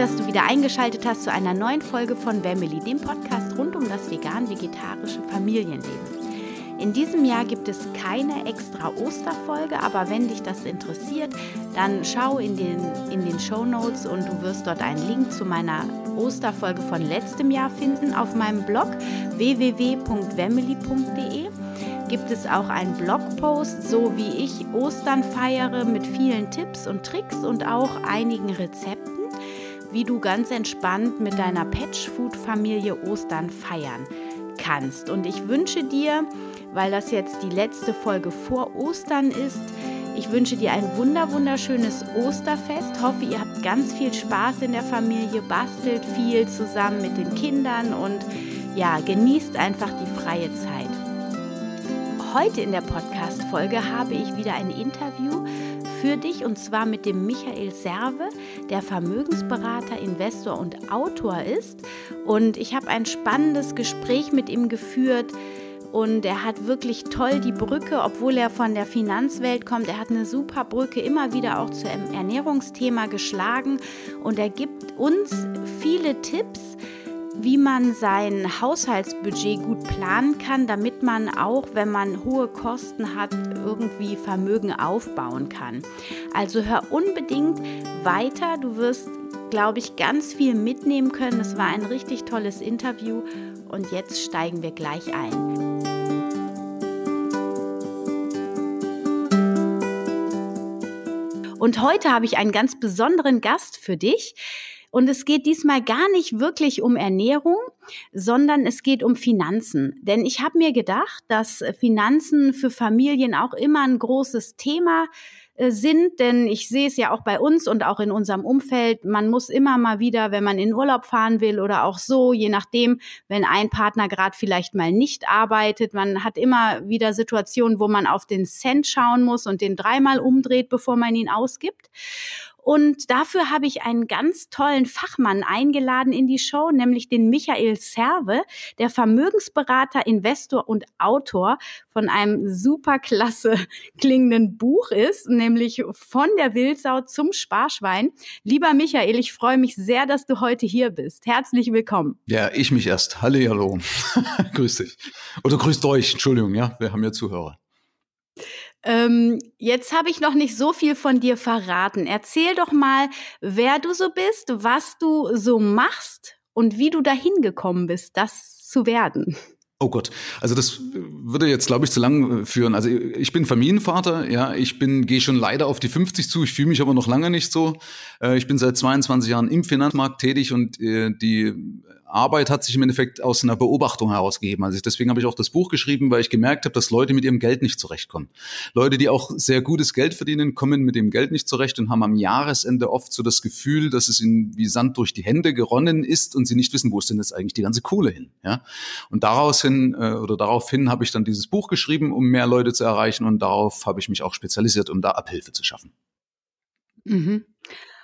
dass du wieder eingeschaltet hast zu einer neuen Folge von Family, dem Podcast rund um das vegan-vegetarische Familienleben. In diesem Jahr gibt es keine extra Osterfolge, aber wenn dich das interessiert, dann schau in den, in den Show Notes und du wirst dort einen Link zu meiner Osterfolge von letztem Jahr finden auf meinem Blog www.wemily.de gibt es auch einen Blogpost, so wie ich Ostern feiere, mit vielen Tipps und Tricks und auch einigen Rezepten, wie du ganz entspannt mit deiner Patchfood-Familie Ostern feiern kannst. Und ich wünsche dir, weil das jetzt die letzte Folge vor Ostern ist, ich wünsche dir ein wunder wunderschönes Osterfest. Hoffe, ihr habt ganz viel Spaß in der Familie, bastelt viel zusammen mit den Kindern und ja, genießt einfach die freie Zeit. Heute in der Podcast-Folge habe ich wieder ein Interview für dich und zwar mit dem Michael Serve, der Vermögensberater, Investor und Autor ist. Und ich habe ein spannendes Gespräch mit ihm geführt. Und er hat wirklich toll die Brücke, obwohl er von der Finanzwelt kommt. Er hat eine super Brücke immer wieder auch zum Ernährungsthema geschlagen. Und er gibt uns viele Tipps, wie man sein Haushaltsbudget gut planen kann, damit man auch, wenn man hohe Kosten hat, irgendwie Vermögen aufbauen kann. Also hör unbedingt weiter. Du wirst, glaube ich, ganz viel mitnehmen können. Es war ein richtig tolles Interview und jetzt steigen wir gleich ein. Und heute habe ich einen ganz besonderen Gast für dich. Und es geht diesmal gar nicht wirklich um Ernährung, sondern es geht um Finanzen. Denn ich habe mir gedacht, dass Finanzen für Familien auch immer ein großes Thema äh, sind, denn ich sehe es ja auch bei uns und auch in unserem Umfeld, man muss immer mal wieder, wenn man in Urlaub fahren will oder auch so, je nachdem, wenn ein Partner gerade vielleicht mal nicht arbeitet, man hat immer wieder Situationen, wo man auf den Cent schauen muss und den dreimal umdreht, bevor man ihn ausgibt. Und dafür habe ich einen ganz tollen Fachmann eingeladen in die Show, nämlich den Michael Serve, der Vermögensberater, Investor und Autor von einem superklasse klingenden Buch ist, nämlich von der Wildsau zum Sparschwein. Lieber Michael, ich freue mich sehr, dass du heute hier bist. Herzlich willkommen. Ja, ich mich erst. Hallo. Grüß dich. Oder grüßt euch. Entschuldigung, ja, wir haben ja Zuhörer. Ähm, jetzt habe ich noch nicht so viel von dir verraten. Erzähl doch mal, wer du so bist, was du so machst und wie du dahin gekommen bist, das zu werden. Oh Gott, also das würde jetzt, glaube ich, zu lang äh, führen. Also ich bin Familienvater, ja, ich bin, gehe schon leider auf die 50 zu, ich fühle mich aber noch lange nicht so. Äh, ich bin seit 22 Jahren im Finanzmarkt tätig und äh, die Arbeit hat sich im Endeffekt aus einer Beobachtung herausgegeben. Also deswegen habe ich auch das Buch geschrieben, weil ich gemerkt habe, dass Leute mit ihrem Geld nicht zurechtkommen. Leute, die auch sehr gutes Geld verdienen, kommen mit dem Geld nicht zurecht und haben am Jahresende oft so das Gefühl, dass es ihnen wie Sand durch die Hände geronnen ist und sie nicht wissen, wo ist denn jetzt eigentlich die ganze Kohle hin. Ja? Und daraus hin äh, oder daraufhin habe ich dann dieses Buch geschrieben, um mehr Leute zu erreichen und darauf habe ich mich auch spezialisiert, um da Abhilfe zu schaffen. Mhm.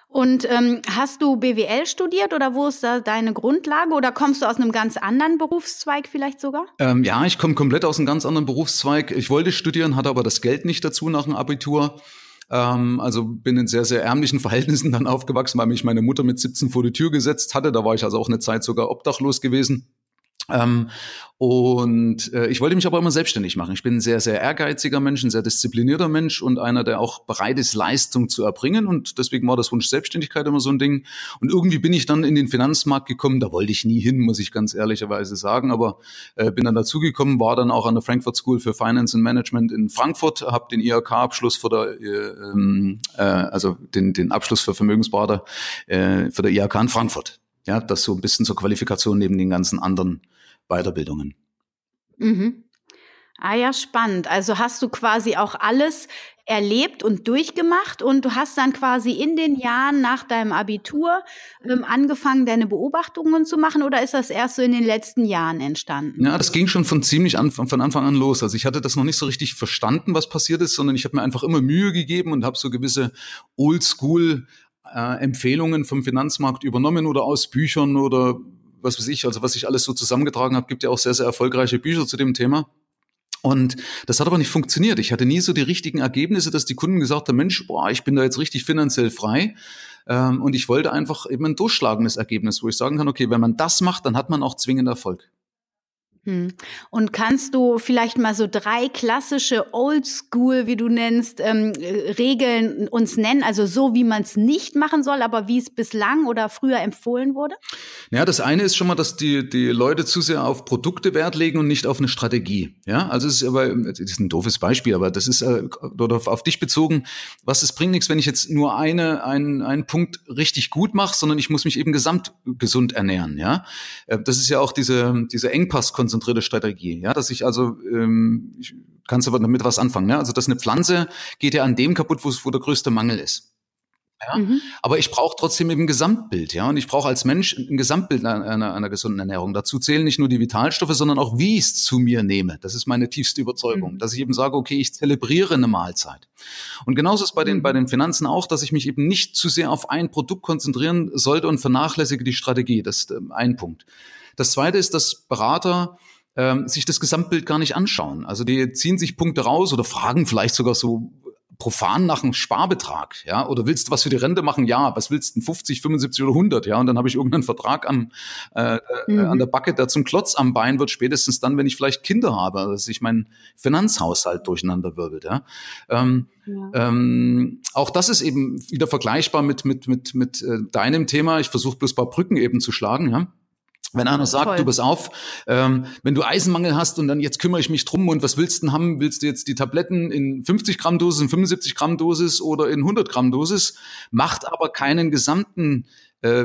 Und ähm, hast du BWL studiert oder wo ist da deine Grundlage oder kommst du aus einem ganz anderen Berufszweig vielleicht sogar? Ähm, ja, ich komme komplett aus einem ganz anderen Berufszweig. Ich wollte studieren, hatte aber das Geld nicht dazu nach dem Abitur. Ähm, also bin in sehr, sehr ärmlichen Verhältnissen dann aufgewachsen, weil mich meine Mutter mit 17 vor die Tür gesetzt hatte. Da war ich also auch eine Zeit sogar obdachlos gewesen. Ähm, und äh, ich wollte mich aber immer selbstständig machen. Ich bin ein sehr, sehr ehrgeiziger Mensch, ein sehr disziplinierter Mensch und einer, der auch bereit ist, Leistung zu erbringen. Und deswegen war das Wunsch Selbstständigkeit immer so ein Ding. Und irgendwie bin ich dann in den Finanzmarkt gekommen. Da wollte ich nie hin, muss ich ganz ehrlicherweise sagen. Aber äh, bin dann dazugekommen, war dann auch an der Frankfurt School für Finance and Management in Frankfurt, habe den IHK-Abschluss für der, äh, ähm, äh, also den, den Abschluss für Vermögensberater äh, für der IHK in Frankfurt. Ja, das so ein bisschen zur Qualifikation neben den ganzen anderen Weiterbildungen. Mhm. Ah ja, spannend. Also hast du quasi auch alles erlebt und durchgemacht und du hast dann quasi in den Jahren nach deinem Abitur ähm, angefangen, deine Beobachtungen zu machen oder ist das erst so in den letzten Jahren entstanden? Ja, das ging schon von ziemlich an, von Anfang an los. Also ich hatte das noch nicht so richtig verstanden, was passiert ist, sondern ich habe mir einfach immer Mühe gegeben und habe so gewisse Oldschool äh, Empfehlungen vom Finanzmarkt übernommen oder aus Büchern oder was weiß ich, also was ich alles so zusammengetragen habe, gibt ja auch sehr, sehr erfolgreiche Bücher zu dem Thema. Und das hat aber nicht funktioniert. Ich hatte nie so die richtigen Ergebnisse, dass die Kunden gesagt haben, Mensch, boah, ich bin da jetzt richtig finanziell frei. Ähm, und ich wollte einfach eben ein durchschlagendes Ergebnis, wo ich sagen kann, okay, wenn man das macht, dann hat man auch zwingend Erfolg. Hm. Und kannst du vielleicht mal so drei klassische Oldschool, wie du nennst, ähm, Regeln uns nennen? Also so, wie man es nicht machen soll, aber wie es bislang oder früher empfohlen wurde? Ja, das eine ist schon mal, dass die, die Leute zu sehr auf Produkte Wert legen und nicht auf eine Strategie. Ja, also es ist aber, das ist ein doofes Beispiel, aber das ist äh, auf, auf dich bezogen. Was es bringt nichts, wenn ich jetzt nur eine, einen, einen Punkt richtig gut mache, sondern ich muss mich eben gesamt gesund ernähren. Ja, äh, das ist ja auch diese, diese Engpasskonzentration konzentrierte Strategie. Ja, dass ich also, ähm, ich kannst aber damit was anfangen. Ne? Also, dass eine Pflanze geht ja an dem kaputt, wo, wo der größte Mangel ist. Ja? Mhm. Aber ich brauche trotzdem eben ein Gesamtbild, ja. Und ich brauche als Mensch ein Gesamtbild einer, einer, einer, gesunden Ernährung. Dazu zählen nicht nur die Vitalstoffe, sondern auch, wie ich es zu mir nehme. Das ist meine tiefste Überzeugung, mhm. dass ich eben sage, okay, ich zelebriere eine Mahlzeit. Und genauso ist bei den, bei mhm. den Finanzen auch, dass ich mich eben nicht zu sehr auf ein Produkt konzentrieren sollte und vernachlässige die Strategie. Das ist ähm, ein Punkt. Das zweite ist, dass Berater ähm, sich das Gesamtbild gar nicht anschauen. Also die ziehen sich Punkte raus oder fragen vielleicht sogar so profan nach einem Sparbetrag, ja, oder willst du was für die Rente machen? Ja, was willst du, 50, 75 oder 100, ja, und dann habe ich irgendeinen Vertrag am, äh, äh, mhm. an der Backe, der zum Klotz am Bein wird, spätestens dann, wenn ich vielleicht Kinder habe, dass sich mein Finanzhaushalt durcheinander wirbelt, ja. Ähm, ja. Ähm, auch das ist eben wieder vergleichbar mit, mit, mit, mit äh, deinem Thema. Ich versuche bloß ein paar Brücken eben zu schlagen, ja. Wenn einer sagt, Toll. du bist auf, ähm, wenn du Eisenmangel hast und dann jetzt kümmere ich mich drum und was willst du denn haben? Willst du jetzt die Tabletten in 50 Gramm Dosis, in 75 Gramm Dosis oder in 100 Gramm Dosis? Macht aber keinen gesamten, äh,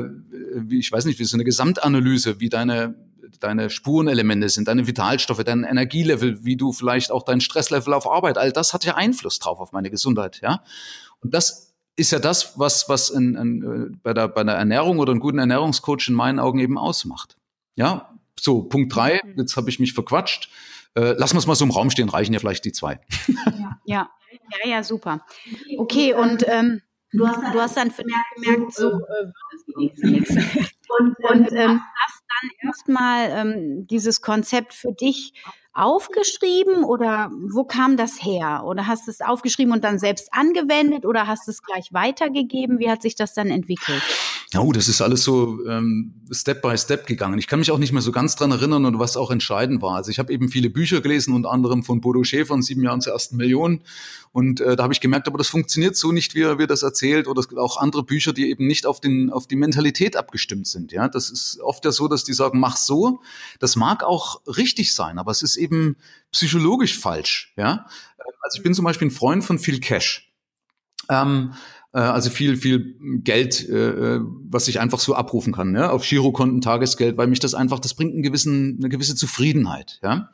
wie ich weiß nicht, wie so eine Gesamtanalyse, wie deine deine Spurenelemente sind, deine Vitalstoffe, dein Energielevel, wie du vielleicht auch dein Stresslevel auf Arbeit, all das hat ja Einfluss drauf auf meine Gesundheit, ja. Und das ist ja das, was, was in, in, äh, bei, der, bei der Ernährung oder einem guten Ernährungscoach in meinen Augen eben ausmacht. Ja, so, Punkt drei, mhm. jetzt habe ich mich verquatscht. Äh, lassen wir es mal so im Raum stehen, reichen ja vielleicht die zwei. Ja, ja, ja, ja super. Okay, und ähm, du, hast, du hast dann gemerkt, so äh, nichts. Und, und ähm, hast dann erstmal ähm, dieses Konzept für dich aufgeschrieben oder wo kam das her? Oder hast du es aufgeschrieben und dann selbst angewendet oder hast du es gleich weitergegeben? Wie hat sich das dann entwickelt? Oh, das ist alles so ähm, Step by Step gegangen. Ich kann mich auch nicht mehr so ganz dran erinnern und was auch entscheidend war. Also ich habe eben viele Bücher gelesen, unter anderem von Bodo Schäfer in sieben Jahren zur ersten Million. Und äh, da habe ich gemerkt, aber das funktioniert so nicht, wie er, er das erzählt. Oder es gibt auch andere Bücher, die eben nicht auf, den, auf die Mentalität abgestimmt sind. Ja, Das ist oft ja so, dass die sagen, mach so. Das mag auch richtig sein, aber es ist eben psychologisch falsch. Ja, Also ich bin zum Beispiel ein Freund von Phil Cash. Ähm, äh, also viel, viel Geld, äh, was ich einfach so abrufen kann, ja, auf Girokonten, Tagesgeld, weil mich das einfach, das bringt einen gewissen, eine gewisse Zufriedenheit, ja.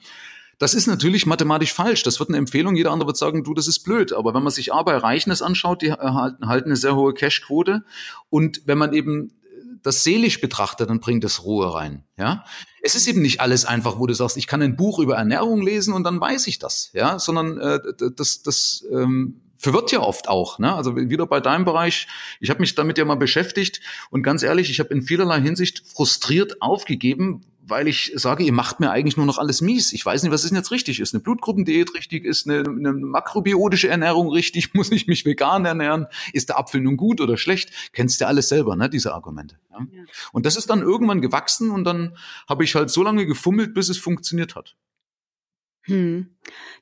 Das ist natürlich mathematisch falsch. Das wird eine Empfehlung. Jeder andere wird sagen, du, das ist blöd. Aber wenn man sich A bei Reichnis anschaut, die erhalten eine sehr hohe Cashquote. Und wenn man eben das seelisch betrachtet, dann bringt das Ruhe rein. Ja, es ist eben nicht alles einfach, wo du sagst, ich kann ein Buch über Ernährung lesen und dann weiß ich das. Ja, sondern äh, das, das ähm, verwirrt ja oft auch. Ne? Also wieder bei deinem Bereich, ich habe mich damit ja mal beschäftigt und ganz ehrlich, ich habe in vielerlei Hinsicht frustriert aufgegeben, weil ich sage, ihr macht mir eigentlich nur noch alles mies. Ich weiß nicht, was ist denn jetzt richtig? Ist eine Blutgruppendiät richtig? Ist eine, eine makrobiotische Ernährung richtig? Muss ich mich vegan ernähren? Ist der Apfel nun gut oder schlecht? Kennst du alles selber, ne, diese Argumente. Ja? Ja. Und das ist dann irgendwann gewachsen und dann habe ich halt so lange gefummelt, bis es funktioniert hat. Hm.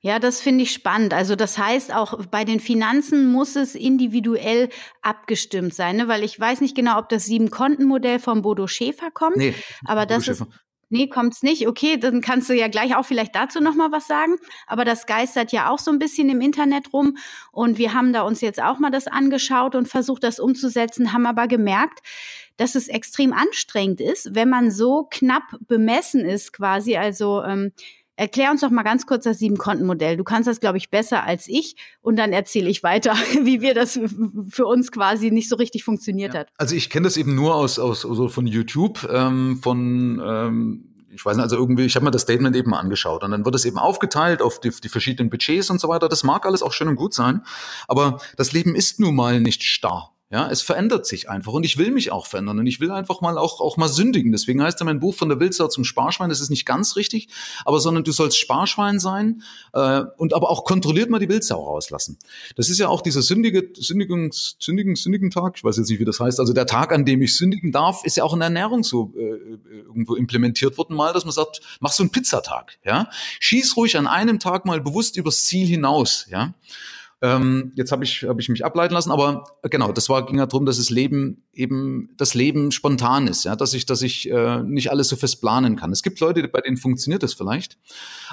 Ja, das finde ich spannend. Also das heißt, auch bei den Finanzen muss es individuell abgestimmt sein, ne? weil ich weiß nicht genau, ob das Sieben-Konten-Modell von Bodo Schäfer kommt. Nee, aber das ist, Nee, kommt's nicht. Okay, dann kannst du ja gleich auch vielleicht dazu noch mal was sagen. Aber das geistert ja auch so ein bisschen im Internet rum. Und wir haben da uns jetzt auch mal das angeschaut und versucht, das umzusetzen, haben aber gemerkt, dass es extrem anstrengend ist, wenn man so knapp bemessen ist quasi. Also ähm, Erklär uns doch mal ganz kurz das Sieben-Konten-Modell. Du kannst das, glaube ich, besser als ich. Und dann erzähle ich weiter, wie wir das für uns quasi nicht so richtig funktioniert ja. hat. Also ich kenne das eben nur aus, aus also von YouTube, ähm, von ähm ich weiß nicht, also irgendwie, ich habe mir das Statement eben angeschaut und dann wird es eben aufgeteilt auf die, die, verschiedenen Budgets und so weiter. Das mag alles auch schön und gut sein, aber das Leben ist nun mal nicht starr. Ja, es verändert sich einfach und ich will mich auch verändern und ich will einfach mal auch, auch mal sündigen. Deswegen heißt ja mein Buch von der Wildsau zum Sparschwein, das ist nicht ganz richtig, aber sondern du sollst Sparschwein sein äh, und aber auch kontrolliert mal die Wildsau rauslassen. Das ist ja auch dieser sündige, Sündigungs, sündigen, sündigen Tag, ich weiß jetzt nicht, wie das heißt, also der Tag, an dem ich sündigen darf, ist ja auch in der Ernährung so äh, irgendwo implementiert worden mal, dass man sagt, mach so einen Pizzatag, ja. Schieß ruhig an einem Tag mal bewusst übers Ziel hinaus, ja. Ähm, jetzt habe ich, hab ich mich ableiten lassen, aber genau, das war, ging ja darum, dass das Leben eben das Leben spontan ist, ja, dass ich, dass ich äh, nicht alles so fest planen kann. Es gibt Leute, bei denen funktioniert das vielleicht.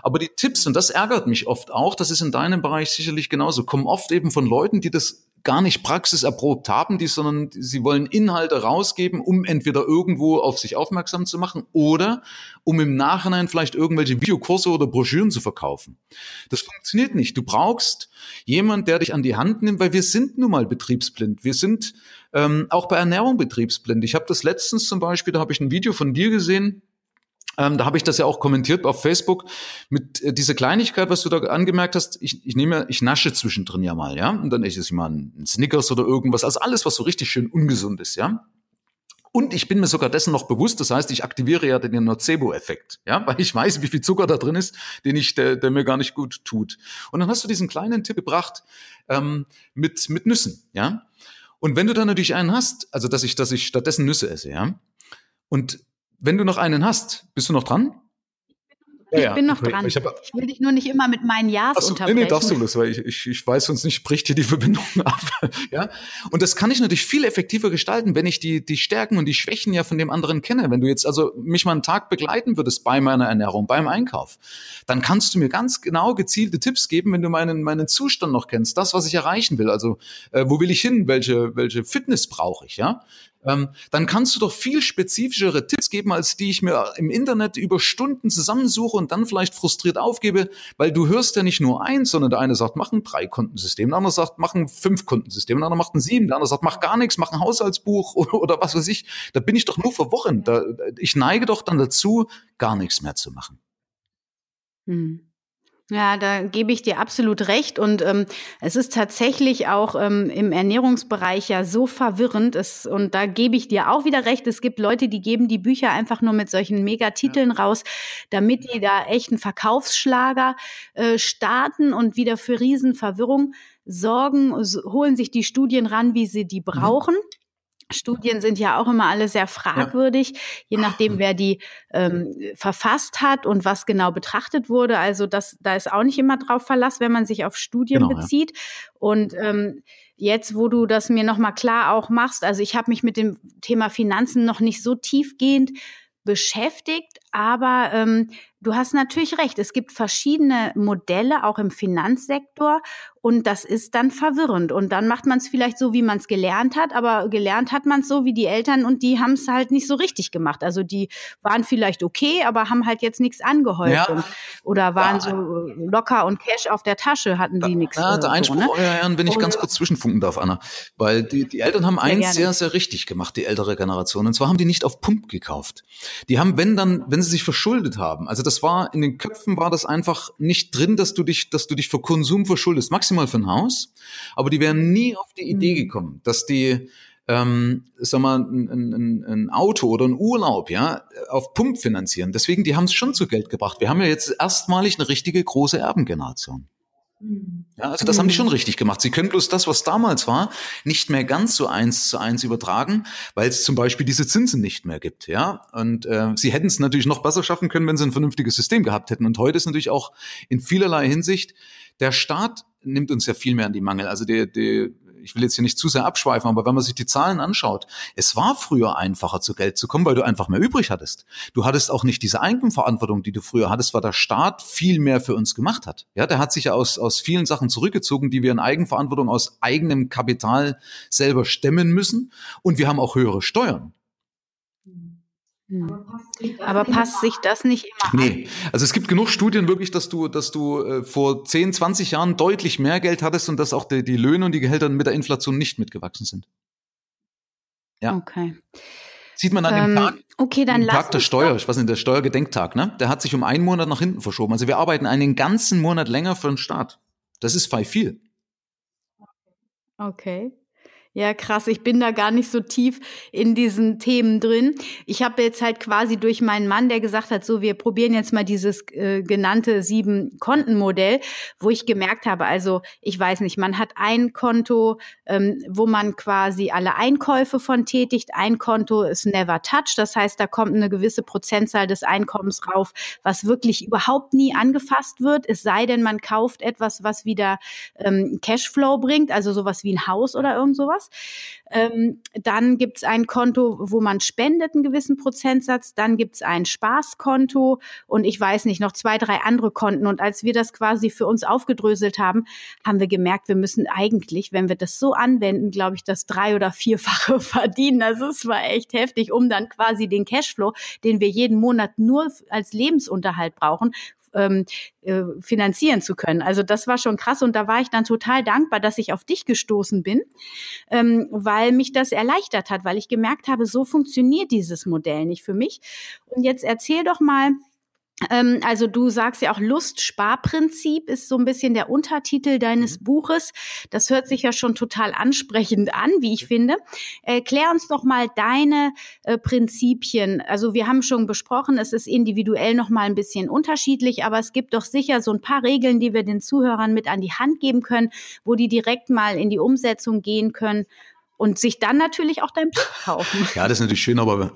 Aber die Tipps, und das ärgert mich oft auch, das ist in deinem Bereich sicherlich genauso, kommen oft eben von Leuten, die das gar nicht praxiserprobt haben, die, sondern sie wollen Inhalte rausgeben, um entweder irgendwo auf sich aufmerksam zu machen oder um im Nachhinein vielleicht irgendwelche Videokurse oder Broschüren zu verkaufen. Das funktioniert nicht. Du brauchst jemand, der dich an die Hand nimmt, weil wir sind nun mal betriebsblind. Wir sind ähm, auch bei Ernährung betriebsblind. Ich habe das letztens zum Beispiel, da habe ich ein Video von dir gesehen, ähm, da habe ich das ja auch kommentiert auf Facebook mit äh, dieser Kleinigkeit, was du da angemerkt hast. Ich, ich nehme, ich nasche zwischendrin ja mal, ja, und dann esse ich mal ein Snickers oder irgendwas. Also alles, was so richtig schön ungesund ist, ja. Und ich bin mir sogar dessen noch bewusst. Das heißt, ich aktiviere ja den Nocebo-Effekt, ja, weil ich weiß, wie viel Zucker da drin ist, den ich, der, der mir gar nicht gut tut. Und dann hast du diesen kleinen Tipp gebracht ähm, mit mit Nüssen, ja. Und wenn du dann natürlich einen hast, also dass ich, dass ich stattdessen Nüsse esse, ja. Und wenn du noch einen hast, bist du noch dran? Ich ja, bin noch okay. dran. Ich, hab, ich, will dich nur nicht immer mit meinen Ja's Achso, unterbrechen. Nee, nee, darfst du das, weil ich, ich, ich weiß sonst nicht, bricht hier die Verbindung ab. ja? Und das kann ich natürlich viel effektiver gestalten, wenn ich die, die Stärken und die Schwächen ja von dem anderen kenne. Wenn du jetzt also mich mal einen Tag begleiten würdest bei meiner Ernährung, beim Einkauf, dann kannst du mir ganz genau gezielte Tipps geben, wenn du meinen, meinen Zustand noch kennst, das, was ich erreichen will. Also, äh, wo will ich hin? Welche, welche Fitness brauche ich? Ja? Ähm, dann kannst du doch viel spezifischere Tipps geben, als die ich mir im Internet über Stunden zusammensuche und dann vielleicht frustriert aufgebe, weil du hörst ja nicht nur eins, sondern der eine sagt, mach ein Drei-Kontensystem, der andere sagt, mach ein Fünf-Kontensystem, der andere macht ein Sieben, der andere sagt, mach gar nichts, mach ein Haushaltsbuch oder, oder was weiß ich. Da bin ich doch nur verworren. Da, ich neige doch dann dazu, gar nichts mehr zu machen. Hm. Ja, da gebe ich dir absolut recht. Und ähm, es ist tatsächlich auch ähm, im Ernährungsbereich ja so verwirrend. Es, und da gebe ich dir auch wieder recht. Es gibt Leute, die geben die Bücher einfach nur mit solchen Megatiteln ja. raus, damit die da echt einen Verkaufsschlager äh, starten und wieder für Riesenverwirrung sorgen, holen sich die Studien ran, wie sie die mhm. brauchen. Mhm. Studien sind ja auch immer alle sehr fragwürdig, ja. je nachdem, wer die ähm, verfasst hat und was genau betrachtet wurde. Also das, da ist auch nicht immer drauf Verlass, wenn man sich auf Studien genau, bezieht. Ja. Und ähm, jetzt, wo du das mir nochmal klar auch machst, also ich habe mich mit dem Thema Finanzen noch nicht so tiefgehend beschäftigt, aber ähm, du hast natürlich recht. Es gibt verschiedene Modelle auch im Finanzsektor und das ist dann verwirrend. Und dann macht man es vielleicht so, wie man es gelernt hat, aber gelernt hat man es so wie die Eltern und die haben es halt nicht so richtig gemacht. Also die waren vielleicht okay, aber haben halt jetzt nichts angehäuft ja. oder waren ja. so locker und Cash auf der Tasche, hatten die nichts. Ja, der Einspruch, so, ne? euer Herren, wenn ich ganz kurz zwischenfunken darf, Anna. Weil die, die Eltern haben eins sehr, sehr, sehr richtig gemacht, die ältere Generation. Und zwar haben die nicht auf Pump gekauft. Die haben, wenn dann, wenn sie sich verschuldet haben, also das war, in den Köpfen war das einfach nicht drin, dass du dich, dass du dich für Konsum verschuldest. Maximal für ein Haus, aber die wären nie auf die Idee mhm. gekommen, dass die ähm, sag mal, ein, ein, ein Auto oder ein Urlaub, ja, auf Pump finanzieren. Deswegen, die haben es schon zu Geld gebracht. Wir haben ja jetzt erstmalig eine richtige große Erbengeneration. Mhm. Ja, also das haben die schon richtig gemacht. Sie können bloß das, was damals war, nicht mehr ganz so eins zu eins übertragen, weil es zum Beispiel diese Zinsen nicht mehr gibt. Ja, und äh, sie hätten es natürlich noch besser schaffen können, wenn sie ein vernünftiges System gehabt hätten. Und heute ist natürlich auch in vielerlei Hinsicht der Staat nimmt uns ja viel mehr an die Mangel. Also die, die, ich will jetzt hier nicht zu sehr abschweifen, aber wenn man sich die Zahlen anschaut, es war früher einfacher zu Geld zu kommen, weil du einfach mehr übrig hattest. Du hattest auch nicht diese Eigenverantwortung, die du früher hattest, weil der Staat viel mehr für uns gemacht hat. Ja, der hat sich ja aus, aus vielen Sachen zurückgezogen, die wir in Eigenverantwortung aus eigenem Kapital selber stemmen müssen. Und wir haben auch höhere Steuern. Hm. Aber passt sich das nicht immer Nee, also es gibt genug Studien wirklich, dass du, dass du äh, vor 10, 20 Jahren deutlich mehr Geld hattest und dass auch die, die Löhne und die Gehälter mit der Inflation nicht mitgewachsen sind. Ja. Okay. Sieht man an dem ähm, Tag, okay, dann dem Tag der Steuer, ich weiß nicht, der Steuergedenktag, ne? Der hat sich um einen Monat nach hinten verschoben. Also wir arbeiten einen ganzen Monat länger für den Staat. Das ist viel. Okay. Ja, krass. Ich bin da gar nicht so tief in diesen Themen drin. Ich habe jetzt halt quasi durch meinen Mann, der gesagt hat, so, wir probieren jetzt mal dieses äh, genannte Sieben-Konten-Modell, wo ich gemerkt habe, also ich weiß nicht, man hat ein Konto, ähm, wo man quasi alle Einkäufe von tätigt. Ein Konto ist never touch. Das heißt, da kommt eine gewisse Prozentzahl des Einkommens rauf, was wirklich überhaupt nie angefasst wird. Es sei denn, man kauft etwas, was wieder ähm, Cashflow bringt, also sowas wie ein Haus oder irgend sowas sowas. Ähm, dann gibt es ein Konto, wo man spendet einen gewissen Prozentsatz. Dann gibt es ein Spaßkonto und ich weiß nicht, noch zwei, drei andere Konten. Und als wir das quasi für uns aufgedröselt haben, haben wir gemerkt, wir müssen eigentlich, wenn wir das so anwenden, glaube ich, das drei- oder vierfache verdienen. Also es war echt heftig, um dann quasi den Cashflow, den wir jeden Monat nur als Lebensunterhalt brauchen, ähm, äh, finanzieren zu können. Also das war schon krass und da war ich dann total dankbar, dass ich auf dich gestoßen bin, ähm, weil mich das erleichtert hat, weil ich gemerkt habe, so funktioniert dieses Modell nicht für mich. Und jetzt erzähl doch mal, also du sagst ja auch Lust-Sparprinzip ist so ein bisschen der Untertitel deines mhm. Buches. Das hört sich ja schon total ansprechend an, wie ich finde. Erklär uns doch mal deine äh, Prinzipien. Also wir haben schon besprochen, es ist individuell noch mal ein bisschen unterschiedlich, aber es gibt doch sicher so ein paar Regeln, die wir den Zuhörern mit an die Hand geben können, wo die direkt mal in die Umsetzung gehen können und sich dann natürlich auch dein Buch kaufen. Ja, das ist natürlich schön, aber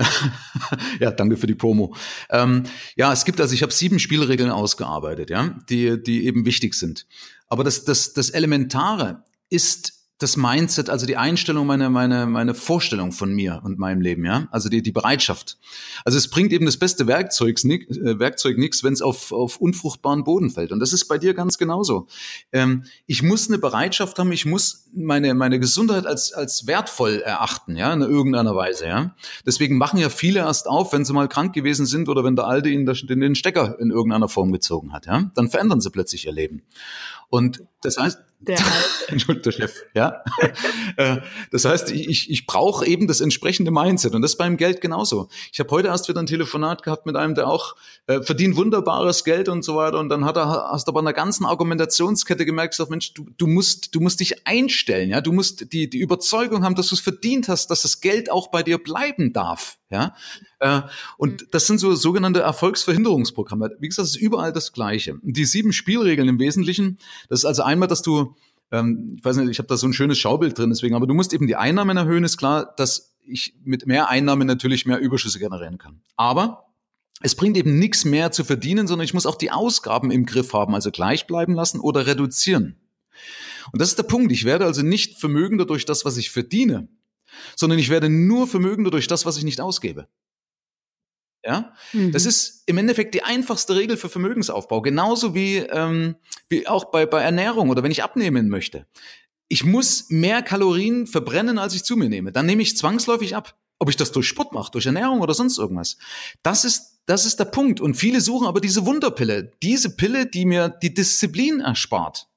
ja, danke für die Promo. Ähm, ja, es gibt also, ich habe sieben Spielregeln ausgearbeitet, ja, die, die eben wichtig sind. Aber das, das, das Elementare ist das Mindset, also die Einstellung, meine, meine, meine Vorstellung von mir und meinem Leben, ja, also die, die Bereitschaft. Also es bringt eben das beste Werkzeug, äh, Werkzeug nichts, wenn es auf, auf unfruchtbaren Boden fällt. Und das ist bei dir ganz genauso. Ähm, ich muss eine Bereitschaft haben, ich muss meine, meine Gesundheit als, als wertvoll erachten, ja, in irgendeiner Weise, ja. Deswegen machen ja viele erst auf, wenn sie mal krank gewesen sind oder wenn der Alte ihnen den Stecker in irgendeiner Form gezogen hat, ja. Dann verändern sie plötzlich ihr Leben. Und das heißt, der, Entschuldigung, der Chef, ja. Äh, das heißt, ich, ich brauche eben das entsprechende Mindset und das ist beim Geld genauso. Ich habe heute erst wieder ein Telefonat gehabt mit einem, der auch äh, verdient wunderbares Geld und so weiter und dann hat er, hast du aber in der ganzen Argumentationskette gemerkt, gesagt, Mensch, du, du musst, du musst dich einstellen, ja, du musst die, die Überzeugung haben, dass du es verdient hast, dass das Geld auch bei dir bleiben darf, ja. Äh, und mhm. das sind so sogenannte Erfolgsverhinderungsprogramme. Wie gesagt, es ist überall das Gleiche. Die sieben Spielregeln im Wesentlichen, das ist also einmal, dass du ähm, ich weiß nicht, ich habe da so ein schönes Schaubild drin, deswegen, aber du musst eben die Einnahmen erhöhen, ist klar, dass ich mit mehr Einnahmen natürlich mehr Überschüsse generieren kann. Aber es bringt eben nichts mehr zu verdienen, sondern ich muss auch die Ausgaben im Griff haben, also gleich bleiben lassen oder reduzieren. Und das ist der Punkt. Ich werde also nicht vermögender durch das, was ich verdiene, sondern ich werde nur vermögender durch das, was ich nicht ausgebe. Ja, mhm. das ist im Endeffekt die einfachste Regel für Vermögensaufbau, genauso wie, ähm, wie auch bei, bei Ernährung oder wenn ich abnehmen möchte. Ich muss mehr Kalorien verbrennen, als ich zu mir nehme. Dann nehme ich zwangsläufig ab. Ob ich das durch Sport mache, durch Ernährung oder sonst irgendwas. Das ist, das ist der Punkt. Und viele suchen aber diese Wunderpille. Diese Pille, die mir die Disziplin erspart.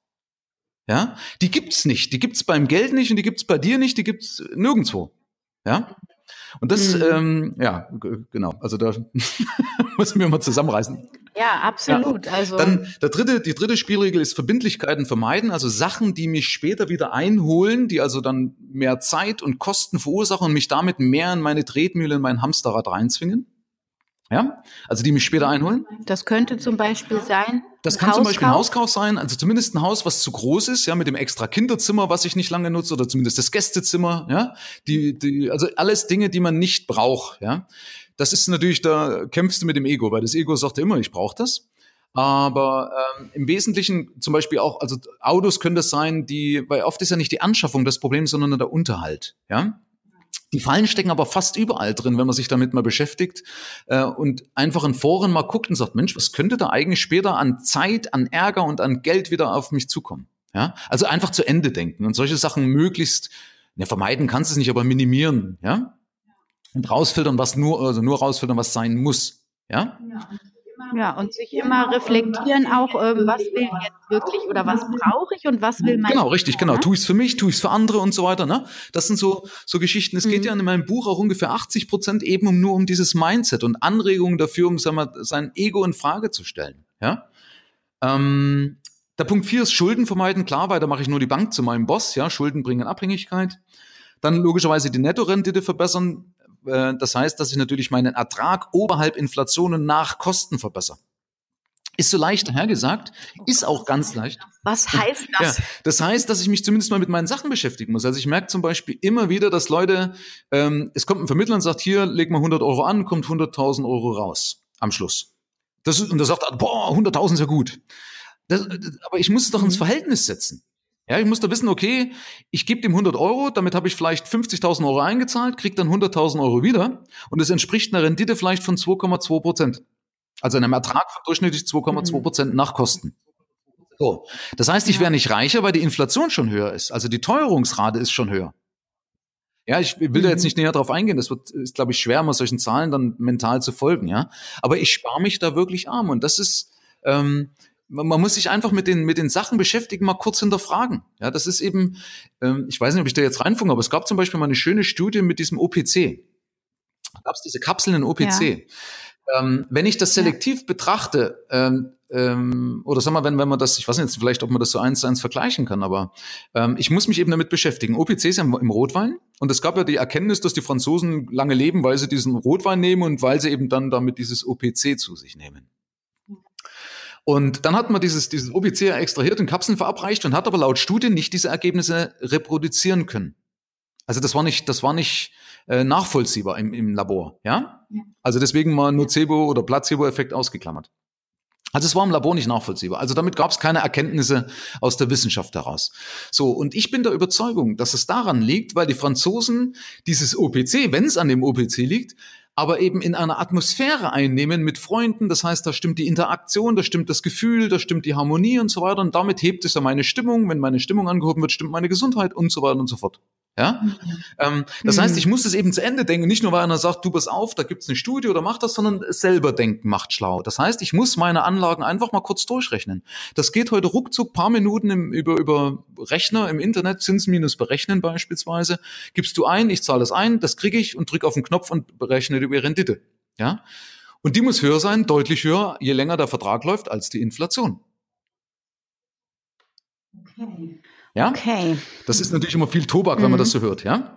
Ja, die gibt's nicht. Die gibt's beim Geld nicht und die gibt's bei dir nicht. Die gibt's nirgendwo. Ja, und das, mhm. ähm, ja, genau. Also da müssen wir mal zusammenreißen. Ja, absolut. Ja. Also dann der dritte, die dritte Spielregel ist Verbindlichkeiten vermeiden, also Sachen, die mich später wieder einholen, die also dann mehr Zeit und Kosten verursachen und mich damit mehr in meine Tretmühle, in mein Hamsterrad reinzwingen. Ja, also die mich später einholen. Das könnte zum Beispiel sein. Das kann Hauskauf. zum Beispiel ein Hauskauf sein, also zumindest ein Haus, was zu groß ist, ja, mit dem extra Kinderzimmer, was ich nicht lange nutze, oder zumindest das Gästezimmer, ja, die, die, also alles Dinge, die man nicht braucht, ja. Das ist natürlich, da kämpfst du mit dem Ego, weil das Ego sagt immer, ich brauche das. Aber ähm, im Wesentlichen zum Beispiel auch, also Autos können das sein, die, weil oft ist ja nicht die Anschaffung das Problem, sondern der Unterhalt, ja. Die Fallen stecken aber fast überall drin, wenn man sich damit mal beschäftigt äh, und einfach in Foren mal guckt und sagt, Mensch, was könnte da eigentlich später an Zeit, an Ärger und an Geld wieder auf mich zukommen? Ja, also einfach zu Ende denken und solche Sachen möglichst, ne, vermeiden kannst du es nicht, aber minimieren, ja? Und rausfiltern, was nur, also nur rausfiltern, was sein muss, ja? ja. Ja, und sich immer reflektieren auch, ähm, was will ich jetzt wirklich oder was brauche ich und was will mein Genau, richtig, genau. Tu ich es für mich, tu ich es für andere und so weiter. Ne? Das sind so, so Geschichten. Es mhm. geht ja in meinem Buch auch ungefähr 80 Prozent eben um nur um dieses Mindset und Anregungen dafür, um sagen wir, sein Ego in Frage zu stellen. Ja? Ähm, der Punkt 4 ist Schulden vermeiden. Klar, weil da mache ich nur die Bank zu meinem Boss. Ja, Schulden bringen Abhängigkeit. Dann logischerweise die Nettorendite verbessern. Äh, das heißt, dass ich natürlich meinen Ertrag oberhalb Inflation und nach Kosten verbessere. Ist so leicht dahergesagt, ist auch ganz leicht. Was heißt das? Ja, das heißt, dass ich mich zumindest mal mit meinen Sachen beschäftigen muss. Also ich merke zum Beispiel immer wieder, dass Leute, ähm, es kommt ein Vermittler und sagt, hier, leg mal 100 Euro an, kommt 100.000 Euro raus am Schluss. Das, und da sagt er, boah, 100.000 ist ja gut. Das, aber ich muss es doch ins mhm. Verhältnis setzen. Ja, ich muss da wissen, okay, ich gebe dem 100 Euro, damit habe ich vielleicht 50.000 Euro eingezahlt, kriege dann 100.000 Euro wieder und es entspricht einer Rendite vielleicht von 2,2 Prozent. Also einem Ertrag von durchschnittlich 2,2 mhm. Prozent nach Kosten. So. Das heißt, ich wäre nicht reicher, weil die Inflation schon höher ist. Also die Teuerungsrate ist schon höher. Ja, ich will mhm. da jetzt mhm. nicht näher drauf eingehen. Das wird, ist, glaube ich, schwer, mal solchen Zahlen dann mental zu folgen, ja. Aber ich spare mich da wirklich arm. Und das ist, ähm, man, man muss sich einfach mit den, mit den Sachen beschäftigen, mal kurz hinterfragen. Ja, das ist eben, ähm, ich weiß nicht, ob ich da jetzt reinfunge, aber es gab zum Beispiel mal eine schöne Studie mit diesem OPC. Da gab es diese Kapseln in OPC. Ja. Ähm, wenn ich das selektiv ja. betrachte, ähm, ähm, oder sag mal, wenn, wenn man das, ich weiß nicht vielleicht, ob man das so eins zu eins vergleichen kann, aber ähm, ich muss mich eben damit beschäftigen. OPC ist ja im, im Rotwein und es gab ja die Erkenntnis, dass die Franzosen lange leben, weil sie diesen Rotwein nehmen und weil sie eben dann damit dieses OPC zu sich nehmen. Und dann hat man dieses, dieses OPC extrahiert in Kapseln verabreicht und hat aber laut Studien nicht diese Ergebnisse reproduzieren können. Also das war nicht, das war nicht äh, nachvollziehbar im, im Labor, ja? ja? Also deswegen mal Nocebo oder Placebo-Effekt ausgeklammert. Also es war im Labor nicht nachvollziehbar. Also damit gab es keine Erkenntnisse aus der Wissenschaft heraus. So, und ich bin der Überzeugung, dass es daran liegt, weil die Franzosen dieses OPC, wenn es an dem OPC liegt, aber eben in einer Atmosphäre einnehmen mit Freunden. Das heißt, da stimmt die Interaktion, da stimmt das Gefühl, da stimmt die Harmonie und so weiter. Und damit hebt es ja meine Stimmung. Wenn meine Stimmung angehoben wird, stimmt meine Gesundheit und so weiter und so fort. Ja? Mhm. Ähm, das mhm. heißt, ich muss das eben zu Ende denken, nicht nur weil einer sagt, du pass auf, da gibt's eine Studie oder mach das, sondern selber denken macht schlau. Das heißt, ich muss meine Anlagen einfach mal kurz durchrechnen. Das geht heute ruckzuck, paar Minuten im, über, über Rechner im Internet, Zins minus berechnen beispielsweise. Gibst du ein, ich zahle das ein, das kriege ich und drücke auf den Knopf und berechne die Rendite. Ja? Und die muss höher sein, deutlich höher, je länger der Vertrag läuft, als die Inflation. Okay. Ja? Okay. Das ist natürlich immer viel Tobak, wenn man das mhm. so hört, ja?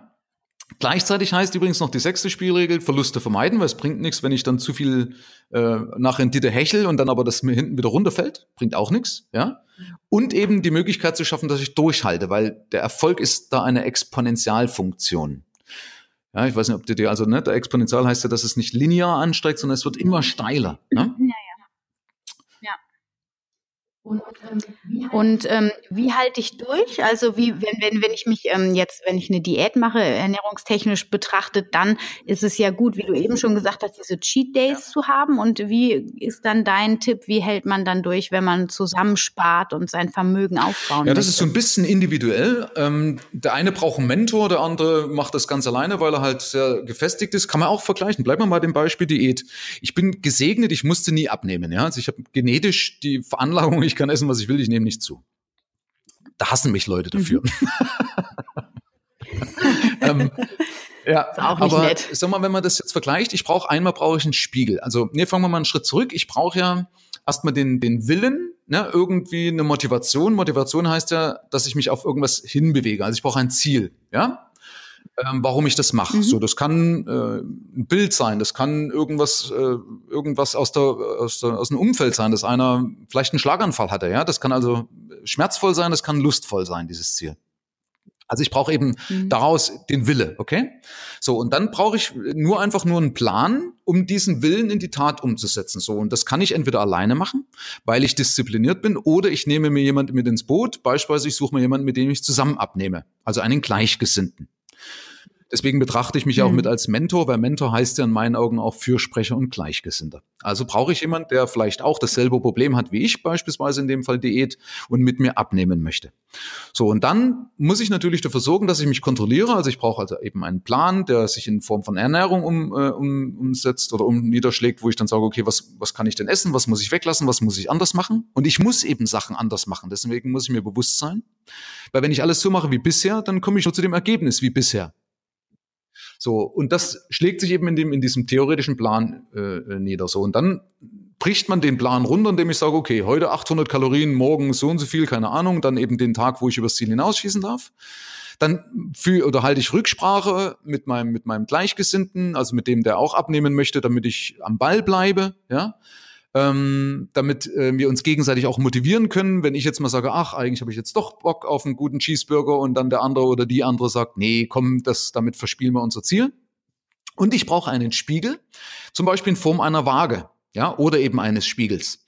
Gleichzeitig heißt übrigens noch die sechste Spielregel, Verluste vermeiden, weil es bringt nichts, wenn ich dann zu viel äh, nach Rendite hechel und dann aber das mir hinten wieder runterfällt. Bringt auch nichts, ja. Und eben die Möglichkeit zu schaffen, dass ich durchhalte, weil der Erfolg ist da eine Exponentialfunktion. Ja, ich weiß nicht, ob du dir, also ne, der Exponential heißt ja, dass es nicht linear ansteigt, sondern es wird immer steiler. Ne? Ja, und ähm, wie halte ich durch? Also wie, wenn, wenn, wenn ich mich ähm, jetzt, wenn ich eine Diät mache, ernährungstechnisch betrachtet, dann ist es ja gut, wie du eben schon gesagt hast, diese Cheat Days ja. zu haben. Und wie ist dann dein Tipp, wie hält man dann durch, wenn man zusammenspart und sein Vermögen aufbauen Ja, das möchte? ist so ein bisschen individuell. Ähm, der eine braucht einen Mentor, der andere macht das ganz alleine, weil er halt sehr gefestigt ist. Kann man auch vergleichen. Bleiben wir mal dem Beispiel Diät. Ich bin gesegnet, ich musste nie abnehmen. Ja? Also ich habe genetisch die Veranlagung, ich ich kann essen, was ich will, ich nehme nicht zu. Da hassen mich Leute dafür. Mhm. ähm, ja, aber nett. sag mal, wenn man das jetzt vergleicht, ich brauche einmal brauche ich einen Spiegel. Also, nee, fangen wir mal einen Schritt zurück. Ich brauche ja erstmal den, den Willen, ne, irgendwie eine Motivation. Motivation heißt ja, dass ich mich auf irgendwas hinbewege. Also ich brauche ein Ziel, ja ähm, warum ich das mache. Mhm. So, das kann äh, ein Bild sein, das kann irgendwas, äh, irgendwas aus der, aus der aus dem Umfeld sein, dass einer vielleicht einen Schlaganfall hatte. Ja, das kann also schmerzvoll sein, das kann lustvoll sein, dieses Ziel. Also ich brauche eben mhm. daraus den Wille, okay? So, und dann brauche ich nur einfach nur einen Plan, um diesen Willen in die Tat umzusetzen. So, und das kann ich entweder alleine machen, weil ich diszipliniert bin, oder ich nehme mir jemanden mit ins Boot. Beispielsweise, ich suche mir jemanden, mit dem ich zusammen abnehme. Also einen Gleichgesinnten. Deswegen betrachte ich mich mhm. auch mit als Mentor, weil Mentor heißt ja in meinen Augen auch Fürsprecher und Gleichgesinnter. Also brauche ich jemanden, der vielleicht auch dasselbe Problem hat wie ich, beispielsweise in dem Fall Diät, und mit mir abnehmen möchte. So, und dann muss ich natürlich dafür sorgen, dass ich mich kontrolliere. Also ich brauche also eben einen Plan, der sich in Form von Ernährung um, äh, um, umsetzt oder um niederschlägt, wo ich dann sage, okay, was, was kann ich denn essen, was muss ich weglassen, was muss ich anders machen? Und ich muss eben Sachen anders machen. Deswegen muss ich mir bewusst sein. Weil wenn ich alles so mache wie bisher, dann komme ich nur zu dem Ergebnis wie bisher. So, und das schlägt sich eben in, dem, in diesem theoretischen Plan äh, äh, nieder. So, und dann bricht man den Plan runter, indem ich sage, okay, heute 800 Kalorien, morgen so und so viel, keine Ahnung, dann eben den Tag, wo ich übers Ziel hinausschießen darf. Dann für, oder halte ich Rücksprache mit meinem, mit meinem Gleichgesinnten, also mit dem, der auch abnehmen möchte, damit ich am Ball bleibe, ja. Ähm, damit äh, wir uns gegenseitig auch motivieren können. Wenn ich jetzt mal sage, ach, eigentlich habe ich jetzt doch Bock auf einen guten Cheeseburger und dann der andere oder die andere sagt, nee, komm, das, damit verspielen wir unser Ziel. Und ich brauche einen Spiegel, zum Beispiel in Form einer Waage, ja, oder eben eines Spiegels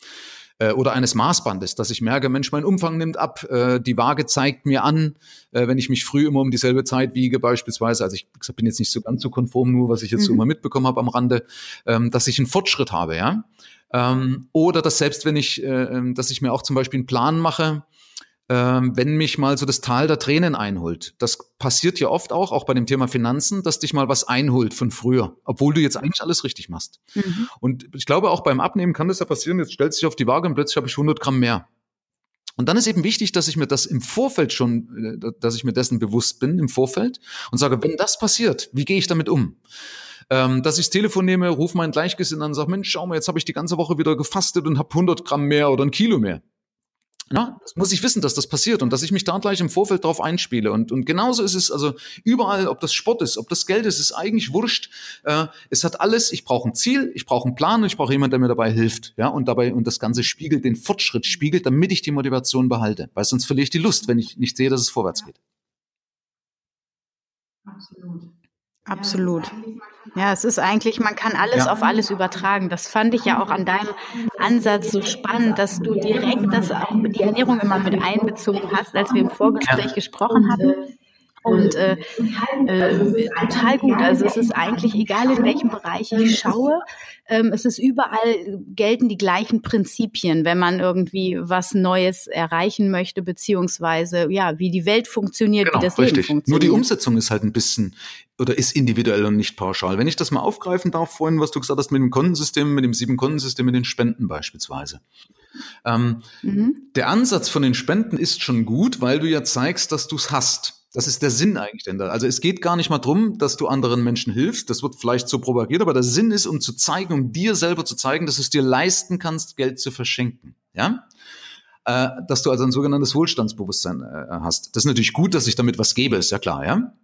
äh, oder eines Maßbandes, dass ich merke, Mensch, mein Umfang nimmt ab, äh, die Waage zeigt mir an, äh, wenn ich mich früh immer um dieselbe Zeit wiege beispielsweise, also ich gesagt, bin jetzt nicht so ganz so konform, nur was ich jetzt mhm. so immer mitbekommen habe am Rande, ähm, dass ich einen Fortschritt habe, ja. Ähm, oder dass selbst wenn ich, äh, ähm, dass ich mir auch zum Beispiel einen Plan mache, ähm, wenn mich mal so das Tal der Tränen einholt. Das passiert ja oft auch, auch bei dem Thema Finanzen, dass dich mal was einholt von früher, obwohl du jetzt eigentlich alles richtig machst. Mhm. Und ich glaube, auch beim Abnehmen kann das ja passieren. Jetzt stellst du dich auf die Waage und plötzlich habe ich 100 Gramm mehr. Und dann ist eben wichtig, dass ich mir das im Vorfeld schon, äh, dass ich mir dessen bewusst bin im Vorfeld und sage, wenn das passiert, wie gehe ich damit um? Ähm, dass ich das Telefon nehme, rufe meinen Gleichgesinnten an und sage, Mensch, schau mal, jetzt habe ich die ganze Woche wieder gefastet und habe 100 Gramm mehr oder ein Kilo mehr. Ja, das muss ich wissen, dass das passiert und dass ich mich da gleich im Vorfeld drauf einspiele. Und, und genauso ist es, also überall, ob das Sport ist, ob das Geld ist, ist eigentlich wurscht. Äh, es hat alles, ich brauche ein Ziel, ich brauche einen Plan und ich brauche jemanden, der mir dabei hilft. Ja, und dabei, und das Ganze spiegelt, den Fortschritt spiegelt, damit ich die Motivation behalte. Weil sonst verliere ich die Lust, wenn ich nicht sehe, dass es vorwärts geht. Absolut. Absolut. Ja, es ist eigentlich, man kann alles ja. auf alles übertragen. Das fand ich ja auch an deinem Ansatz so spannend, dass du direkt das auch die Ernährung immer mit einbezogen hast, als wir im Vorgespräch gesprochen hatten. Und äh, äh, total gut. Also es ist eigentlich egal, in welchem Bereich ich schaue. Ähm, es ist überall gelten die gleichen Prinzipien, wenn man irgendwie was Neues erreichen möchte, beziehungsweise ja, wie die Welt funktioniert, genau, wie das richtig. Leben funktioniert. Nur die Umsetzung ist halt ein bisschen oder ist individuell und nicht pauschal. Wenn ich das mal aufgreifen darf, vorhin, was du gesagt hast mit dem Kontensystem, mit dem sieben Kontensystem, mit den Spenden beispielsweise. Ähm, mhm. Der Ansatz von den Spenden ist schon gut, weil du ja zeigst, dass du es hast. Das ist der Sinn eigentlich denn da. Also es geht gar nicht mal drum, dass du anderen Menschen hilfst. Das wird vielleicht so propagiert, aber der Sinn ist, um zu zeigen, um dir selber zu zeigen, dass du es dir leisten kannst, Geld zu verschenken. Ja? Äh, dass du also ein sogenanntes Wohlstandsbewusstsein äh, hast. Das ist natürlich gut, dass ich damit was gebe, ist ja klar, ja?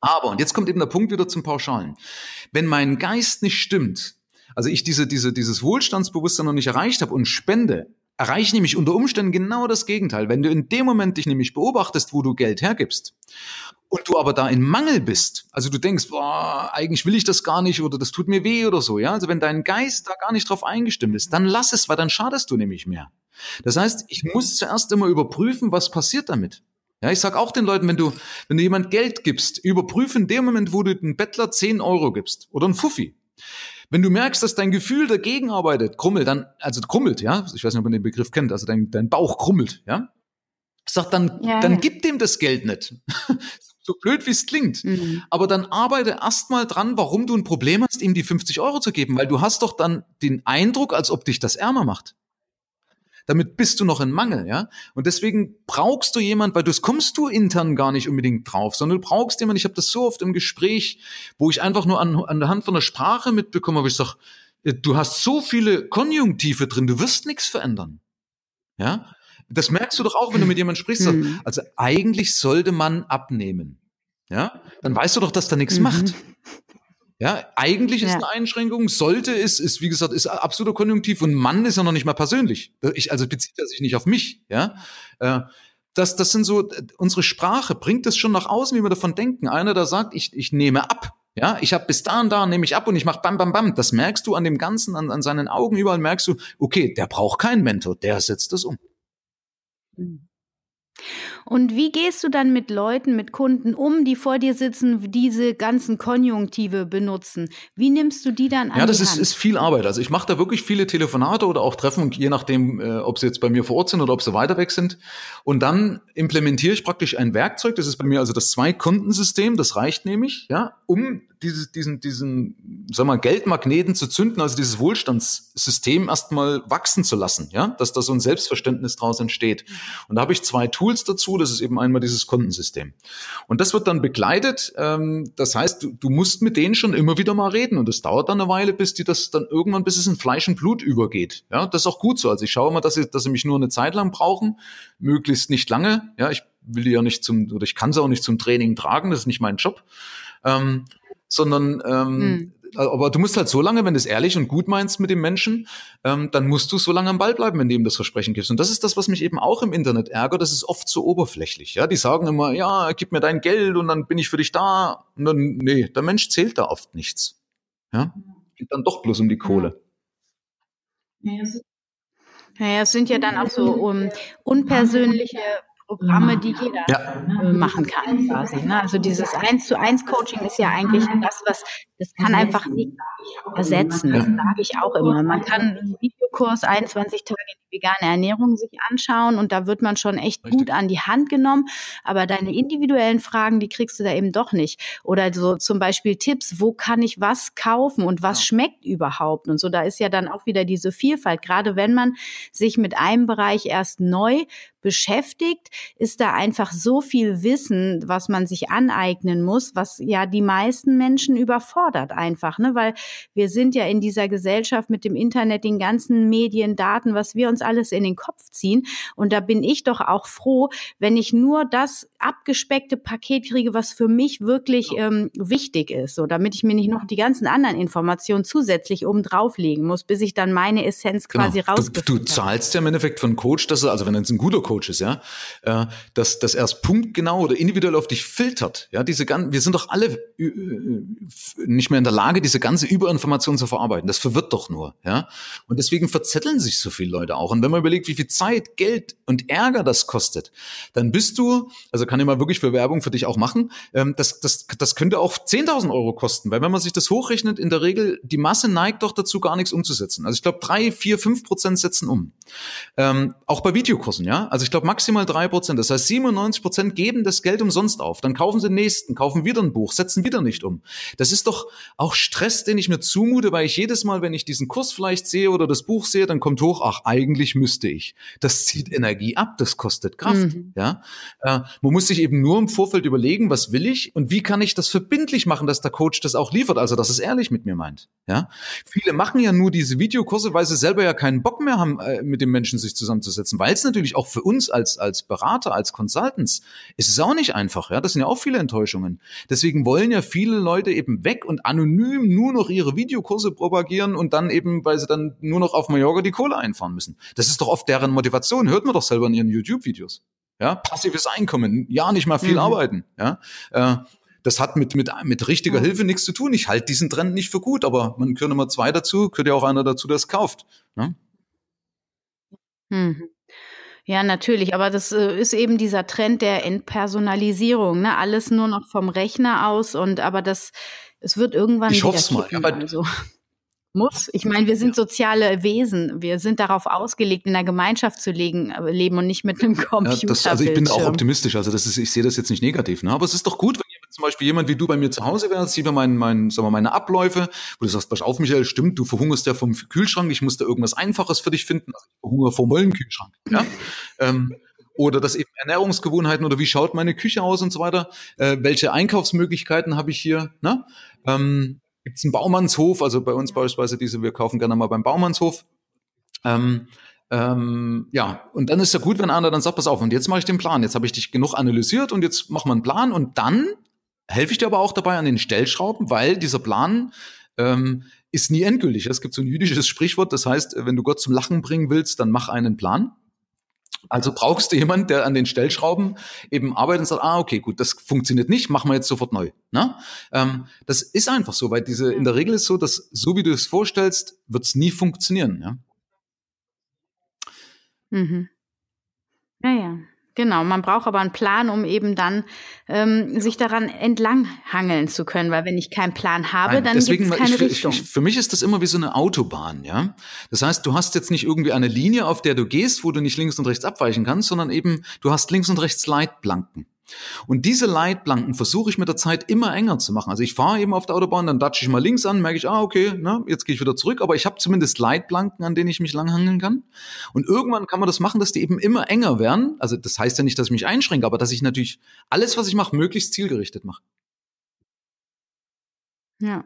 Aber, und jetzt kommt eben der Punkt wieder zum Pauschalen. Wenn mein Geist nicht stimmt, also ich diese, diese, dieses Wohlstandsbewusstsein noch nicht erreicht habe und spende, erreiche nämlich unter Umständen genau das Gegenteil. Wenn du in dem Moment dich nämlich beobachtest, wo du Geld hergibst und du aber da in Mangel bist, also du denkst, boah, eigentlich will ich das gar nicht oder das tut mir weh oder so, ja, also wenn dein Geist da gar nicht drauf eingestimmt ist, dann lass es, weil dann schadest du nämlich mehr. Das heißt, ich muss zuerst immer überprüfen, was passiert damit. Ja, ich sag auch den Leuten, wenn du, wenn du jemand Geld gibst, überprüfe in dem Moment, wo du den Bettler 10 Euro gibst oder ein Fuffi. Wenn du merkst, dass dein Gefühl dagegen arbeitet, krummelt, dann, also krummelt, ja, ich weiß nicht, ob man den Begriff kennt, also dein, dein Bauch krummelt, ja, sag dann, ja, dann ja. gib dem das Geld nicht. so blöd wie es klingt. Mhm. Aber dann arbeite erstmal dran, warum du ein Problem hast, ihm die 50 Euro zu geben, weil du hast doch dann den Eindruck, als ob dich das ärmer macht damit bist du noch in Mangel, ja. Und deswegen brauchst du jemand, weil das kommst du intern gar nicht unbedingt drauf, sondern du brauchst jemand, ich habe das so oft im Gespräch, wo ich einfach nur an, an der Hand von der Sprache mitbekomme, wo ich sage, äh, du hast so viele Konjunktive drin, du wirst nichts verändern. Ja, das merkst du doch auch, wenn du mit jemandem sprichst. Mhm. Also eigentlich sollte man abnehmen. Ja, dann weißt du doch, dass da nichts mhm. macht. Ja, eigentlich ist ja. eine Einschränkung, sollte es, ist, wie gesagt, ist absoluter Konjunktiv und Mann ist ja noch nicht mal persönlich. Ich, also bezieht er sich nicht auf mich, ja. Äh, das, das sind so, unsere Sprache bringt es schon nach außen, wie wir davon denken. Einer, der sagt, ich, ich nehme ab. Ja, ich habe bis da und da nehme ich ab und ich mache bam, bam, bam. Das merkst du an dem Ganzen, an, an seinen Augen überall merkst du, okay, der braucht keinen Mentor, der setzt das um. Mhm. Und wie gehst du dann mit Leuten, mit Kunden um, die vor dir sitzen, diese ganzen Konjunktive benutzen? Wie nimmst du die dann an? Ja, das ist, ist, viel Arbeit. Also ich mache da wirklich viele Telefonate oder auch Treffen, je nachdem, äh, ob sie jetzt bei mir vor Ort sind oder ob sie weiter weg sind. Und dann implementiere ich praktisch ein Werkzeug. Das ist bei mir also das Zwei-Kundensystem. Das reicht nämlich, ja, um dieses, diesen, diesen, sag mal, Geldmagneten zu zünden, also dieses Wohlstandssystem erstmal wachsen zu lassen, ja, dass da so ein Selbstverständnis draus entsteht. Und da habe ich zwei Tools dazu. Das ist eben einmal dieses Kontensystem. Und das wird dann begleitet. Ähm, das heißt, du, du musst mit denen schon immer wieder mal reden. Und es dauert dann eine Weile, bis die das dann irgendwann, bis es in Fleisch und Blut übergeht. Ja, das ist auch gut so. Also ich schaue mal, dass sie, dass sie mich nur eine Zeit lang brauchen, möglichst nicht lange. Ja, ich will die ja nicht zum, oder ich kann sie auch nicht zum Training tragen, das ist nicht mein Job. Ähm, sondern ähm, hm. aber du musst halt so lange, wenn du es ehrlich und gut meinst mit dem Menschen, ähm, dann musst du so lange am Ball bleiben, wenn du ihm das Versprechen gibst. Und das ist das, was mich eben auch im Internet ärgert. Das ist oft so oberflächlich. Ja, die sagen immer, ja, gib mir dein Geld und dann bin ich für dich da. Und dann, nee, der Mensch zählt da oft nichts. Ja, geht dann doch bloß um die Kohle. Naja, es sind ja dann auch so um, unpersönliche Programme, die jeder ja. Äh, machen kann, quasi. Ne? Also dieses Eins zu eins Coaching ist ja eigentlich das, was das kann einfach nicht ersetzen. Das sage ich auch immer. Man kann einen Videokurs 21 Tage in die vegane Ernährung sich anschauen und da wird man schon echt gut an die Hand genommen. Aber deine individuellen Fragen, die kriegst du da eben doch nicht. Oder so zum Beispiel Tipps, wo kann ich was kaufen und was ja. schmeckt überhaupt? Und so, da ist ja dann auch wieder diese Vielfalt. Gerade wenn man sich mit einem Bereich erst neu beschäftigt, ist da einfach so viel Wissen, was man sich aneignen muss, was ja die meisten Menschen überfordert einfach, ne? Weil wir sind ja in dieser Gesellschaft mit dem Internet, den ganzen Medien, Daten, was wir uns alles in den Kopf ziehen. Und da bin ich doch auch froh, wenn ich nur das abgespeckte Paket kriege, was für mich wirklich ähm, wichtig ist, so damit ich mir nicht noch die ganzen anderen Informationen zusätzlich oben drauflegen muss, bis ich dann meine Essenz genau. quasi genau. habe. Du, du zahlst ja im Endeffekt von Coach, dass er, also wenn es ein guter Coach ist, ja, äh, dass das erst punktgenau oder individuell auf dich filtert. Ja, diese ganzen, wir sind doch alle äh, nicht mehr in der Lage, diese ganze Überinformation zu verarbeiten. Das verwirrt doch nur. Ja, und deswegen verzetteln sich so viele Leute auch. Und wenn man überlegt, wie viel Zeit, Geld und Ärger das kostet, dann bist du, also kann ich mal wirklich für Werbung für dich auch machen, ähm, das, das, das könnte auch 10.000 Euro kosten, weil wenn man sich das hochrechnet, in der Regel die Masse neigt doch dazu, gar nichts umzusetzen. Also ich glaube, drei, vier, fünf Prozent setzen um. Ähm, auch bei Videokursen, ja. Also ich glaube maximal drei Prozent. Das heißt, 97 Prozent geben das Geld umsonst auf. Dann kaufen sie den nächsten, kaufen wieder ein Buch, setzen wieder nicht um. Das ist doch auch Stress, den ich mir zumute, weil ich jedes Mal, wenn ich diesen Kurs vielleicht sehe oder das Buch sehe, dann kommt hoch, ach, eigentlich müsste ich. Das zieht Energie ab, das kostet Kraft. Mhm. Ja, äh, man muss sich eben nur im Vorfeld überlegen, was will ich und wie kann ich das verbindlich machen, dass der Coach das auch liefert, also dass es ehrlich mit mir meint. Ja, viele machen ja nur diese Videokurse, weil sie selber ja keinen Bock mehr haben, äh, mit dem Menschen sich zusammenzusetzen, weil es natürlich auch für uns als als Berater, als Consultants, ist es auch nicht einfach. Ja, das sind ja auch viele Enttäuschungen. Deswegen wollen ja viele Leute eben weg und anonym nur noch ihre Videokurse propagieren und dann eben, weil sie dann nur noch auf Mallorca die Kohle einfahren müssen. Das ist doch oft deren Motivation. Hört man doch selber in ihren YouTube-Videos. Ja, passives Einkommen, ja, nicht mal viel mhm. arbeiten. Ja, äh, das hat mit, mit, mit richtiger Hilfe nichts zu tun. Ich halte diesen Trend nicht für gut, aber man gehört immer zwei dazu, gehört ja auch einer dazu, der es kauft. Ne? Mhm. Ja, natürlich, aber das äh, ist eben dieser Trend der Entpersonalisierung, ne? Alles nur noch vom Rechner aus und aber das es wird irgendwann ich hoffe mal, aber also muss. Ich meine, wir sind soziale Wesen. Wir sind darauf ausgelegt, in der Gemeinschaft zu legen, äh, leben und nicht mit einem Computer. Ja, das, also ich bin auch optimistisch. Also das ist, ich sehe das jetzt nicht negativ. Ne? Aber es ist doch gut, wenn zum Beispiel jemand wie du bei mir zu Hause wärst, sieht man mein, mein, sagen wir, meine Abläufe, wo du sagst, pass auf, Michael, stimmt, du verhungerst ja vom Kühlschrank, ich muss da irgendwas Einfaches für dich finden. Also ich verhungere vom Möllenkühlschrank. Ja? ähm, oder das eben Ernährungsgewohnheiten oder wie schaut meine Küche aus und so weiter. Äh, welche Einkaufsmöglichkeiten habe ich hier? Ne? Ähm, Gibt es einen Baumannshof? Also bei uns beispielsweise diese, wir kaufen gerne mal beim Baumannshof. Ähm, ähm, ja, und dann ist ja gut, wenn einer dann sagt, pass auf, und jetzt mache ich den Plan. Jetzt habe ich dich genug analysiert und jetzt machen wir einen Plan und dann helfe ich dir aber auch dabei an den Stellschrauben, weil dieser Plan ähm, ist nie endgültig. Es gibt so ein jüdisches Sprichwort, das heißt, wenn du Gott zum Lachen bringen willst, dann mach einen Plan. Also brauchst du jemanden, der an den Stellschrauben eben arbeitet und sagt, ah, okay, gut, das funktioniert nicht, machen wir jetzt sofort neu. Ne? Ähm, das ist einfach so, weil diese, in der Regel ist so, dass so wie du es vorstellst, wird es nie funktionieren. Ja? Mhm. Ja, ja. Genau, man braucht aber einen Plan, um eben dann ähm, sich daran entlanghangeln zu können, weil wenn ich keinen Plan habe, Nein, dann gibt es keine ich, Richtung. Ich, für mich ist das immer wie so eine Autobahn, ja. Das heißt, du hast jetzt nicht irgendwie eine Linie, auf der du gehst, wo du nicht links und rechts abweichen kannst, sondern eben du hast links und rechts Leitplanken. Und diese Leitplanken versuche ich mit der Zeit immer enger zu machen. Also ich fahre eben auf der Autobahn, dann datsche ich mal links an, merke ich, ah, okay, na, jetzt gehe ich wieder zurück, aber ich habe zumindest Leitplanken, an denen ich mich langhangeln kann. Und irgendwann kann man das machen, dass die eben immer enger werden. Also das heißt ja nicht, dass ich mich einschränke, aber dass ich natürlich alles, was ich mache, möglichst zielgerichtet mache. Ja.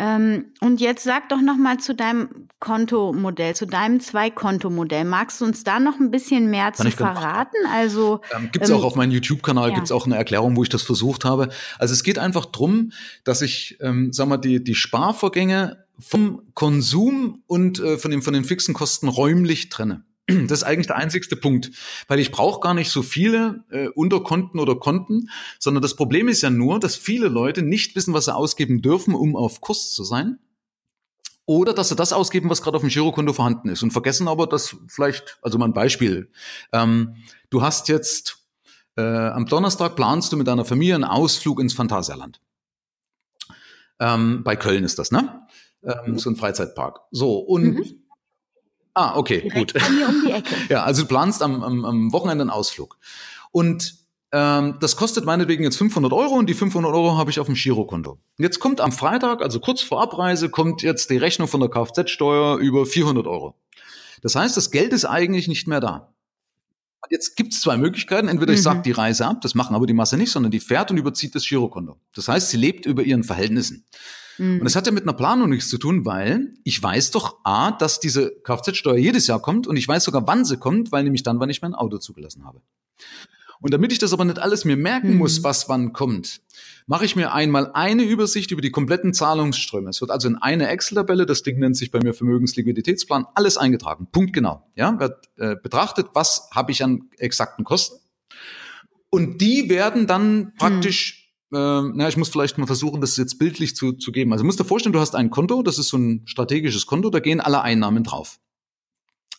Ähm, und jetzt sag doch noch mal zu deinem Kontomodell, zu deinem Zwei-Konto-Modell. Magst du uns da noch ein bisschen mehr zu verraten? Also ähm, gibt es ähm, auch auf meinem YouTube-Kanal ja. gibt es auch eine Erklärung, wo ich das versucht habe. Also es geht einfach drum, dass ich, ähm, sag mal, die die Sparvorgänge vom Konsum und äh, von den von den fixen Kosten räumlich trenne. Das ist eigentlich der einzigste Punkt, weil ich brauche gar nicht so viele äh, Unterkonten oder Konten, sondern das Problem ist ja nur, dass viele Leute nicht wissen, was sie ausgeben dürfen, um auf Kurs zu sein. Oder dass sie das ausgeben, was gerade auf dem Girokonto vorhanden ist und vergessen aber, dass vielleicht, also mal ein Beispiel, ähm, du hast jetzt äh, am Donnerstag planst du mit deiner Familie einen Ausflug ins Phantasialand. Ähm, bei Köln ist das, ne? Ähm, so ein Freizeitpark. So, und mhm Ah, okay, Direkt gut. Bei mir um die Ecke. ja, also du planst am, am, am Wochenende einen Ausflug. Und ähm, das kostet meinetwegen jetzt 500 Euro und die 500 Euro habe ich auf dem Girokonto. Jetzt kommt am Freitag, also kurz vor Abreise, kommt jetzt die Rechnung von der Kfz-Steuer über 400 Euro. Das heißt, das Geld ist eigentlich nicht mehr da. Jetzt gibt es zwei Möglichkeiten. Entweder ich mhm. sage die Reise ab, das machen aber die Masse nicht, sondern die fährt und überzieht das Girokonto. Das heißt, sie lebt über ihren Verhältnissen. Mhm. Und das hat ja mit einer Planung nichts zu tun, weil ich weiß doch A, dass diese Kfz-Steuer jedes Jahr kommt und ich weiß sogar, wann sie kommt, weil nämlich dann, wann ich mein Auto zugelassen habe. Und damit ich das aber nicht alles mir merken mhm. muss, was wann kommt, mache ich mir einmal eine Übersicht über die kompletten Zahlungsströme. Es wird also in eine Excel-Tabelle, das Ding nennt sich bei mir Vermögensliquiditätsplan, alles eingetragen. Punkt genau. Ja, wird äh, betrachtet, was habe ich an exakten Kosten. Und die werden dann praktisch äh, na, ich muss vielleicht mal versuchen, das jetzt bildlich zu, zu geben. Also musst dir vorstellen, du hast ein Konto, das ist so ein strategisches Konto, da gehen alle Einnahmen drauf.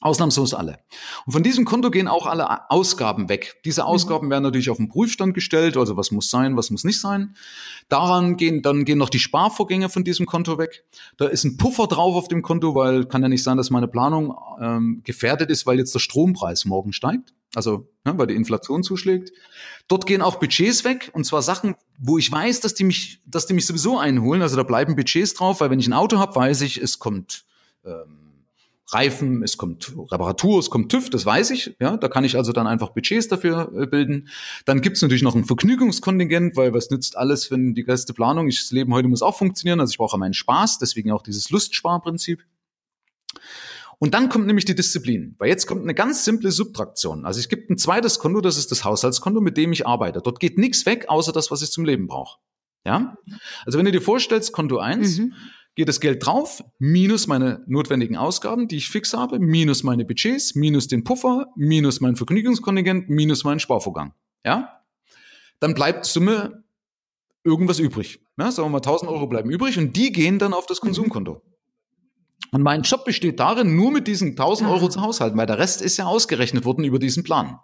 Ausnahmslos alle. Und von diesem Konto gehen auch alle Ausgaben weg. Diese mhm. Ausgaben mhm. werden natürlich auf den Prüfstand gestellt, also was muss sein, was muss nicht sein. Daran gehen, dann gehen noch die Sparvorgänge von diesem Konto weg. Da ist ein Puffer drauf auf dem Konto, weil kann ja nicht sein, dass meine Planung ähm, gefährdet ist, weil jetzt der Strompreis morgen steigt. Also, ja, weil die Inflation zuschlägt. Dort gehen auch Budgets weg, und zwar Sachen, wo ich weiß, dass die mich, dass die mich sowieso einholen. Also da bleiben Budgets drauf, weil wenn ich ein Auto habe, weiß ich, es kommt ähm, Reifen, es kommt Reparatur, es kommt TÜV, das weiß ich. Ja, da kann ich also dann einfach Budgets dafür äh, bilden. Dann gibt's natürlich noch ein Vergnügungskontingent, weil was nützt alles, wenn die ganze Planung, ich, das Leben heute muss auch funktionieren. Also ich brauche meinen Spaß, deswegen auch dieses Lustsparprinzip. Und dann kommt nämlich die Disziplin, weil jetzt kommt eine ganz simple Subtraktion. Also es gibt ein zweites Konto, das ist das Haushaltskonto, mit dem ich arbeite. Dort geht nichts weg, außer das, was ich zum Leben brauche. Ja? Also wenn du dir vorstellst, Konto eins mhm geht das Geld drauf, minus meine notwendigen Ausgaben, die ich fix habe, minus meine Budgets, minus den Puffer, minus mein Vergnügungskontingent, minus meinen Sparvorgang. Ja? Dann bleibt Summe irgendwas übrig. Ja, sagen wir mal, 1000 Euro bleiben übrig und die gehen dann auf das Konsumkonto. Und mein Job besteht darin, nur mit diesen 1000 Euro zu haushalten, weil der Rest ist ja ausgerechnet worden über diesen Plan.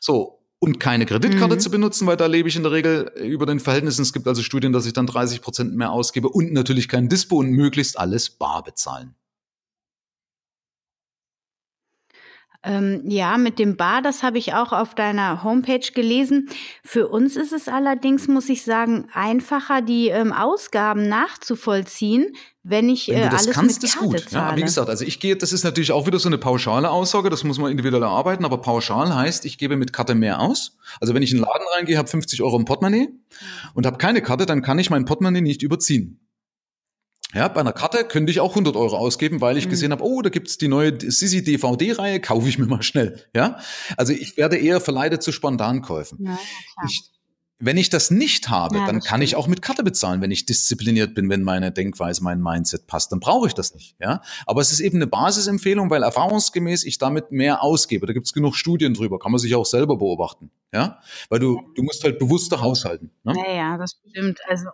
So, und keine Kreditkarte mhm. zu benutzen, weil da lebe ich in der Regel über den Verhältnissen. Es gibt also Studien, dass ich dann 30 Prozent mehr ausgebe und natürlich kein Dispo und möglichst alles bar bezahlen. Ähm, ja, mit dem Bar, das habe ich auch auf deiner Homepage gelesen. Für uns ist es allerdings, muss ich sagen, einfacher, die ähm, Ausgaben nachzuvollziehen, wenn ich wenn du äh, das alles kannst, mit Karte ist gut. Zahle. Ja, wie gesagt, also ich gehe, das ist natürlich auch wieder so eine pauschale Aussage, das muss man individuell erarbeiten, aber pauschal heißt, ich gebe mit Karte mehr aus. Also wenn ich in den Laden reingehe, habe 50 Euro im Portemonnaie und habe keine Karte, dann kann ich mein Portemonnaie nicht überziehen. Ja, bei einer Karte könnte ich auch 100 Euro ausgeben, weil ich mhm. gesehen habe, oh, da gibt's die neue Sisi DVD-Reihe, kaufe ich mir mal schnell. Ja, also ich werde eher verleitet zu Spontankäufen. Ja, ich, wenn ich das nicht habe, ja, dann kann stimmt. ich auch mit Karte bezahlen, wenn ich diszipliniert bin, wenn meine Denkweise, mein Mindset passt, dann brauche ich das nicht. Ja, aber es ist eben eine Basisempfehlung, weil erfahrungsgemäß ich damit mehr ausgebe. Da gibt's genug Studien drüber, kann man sich auch selber beobachten. Ja, weil du du musst halt bewusster haushalten. Ne? Ja, ja, das stimmt. Also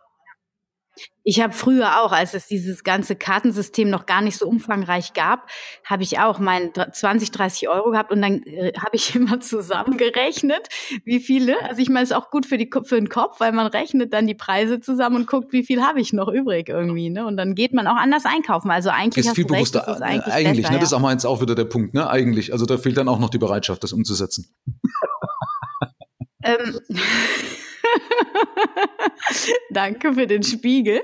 ich habe früher auch, als es dieses ganze Kartensystem noch gar nicht so umfangreich gab, habe ich auch mein 20, 30 Euro gehabt und dann äh, habe ich immer zusammengerechnet, wie viele. Also ich meine, es ist auch gut für, die, für den Kopf, weil man rechnet dann die Preise zusammen und guckt, wie viel habe ich noch übrig irgendwie. Ne? Und dann geht man auch anders einkaufen. Also eigentlich ist viel bewusster. Recht, ist eigentlich, eigentlich besser, ne? das ist auch jetzt auch wieder der Punkt. Ne? Eigentlich, also da fehlt dann auch noch die Bereitschaft, das umzusetzen. ähm. Danke für den Spiegel.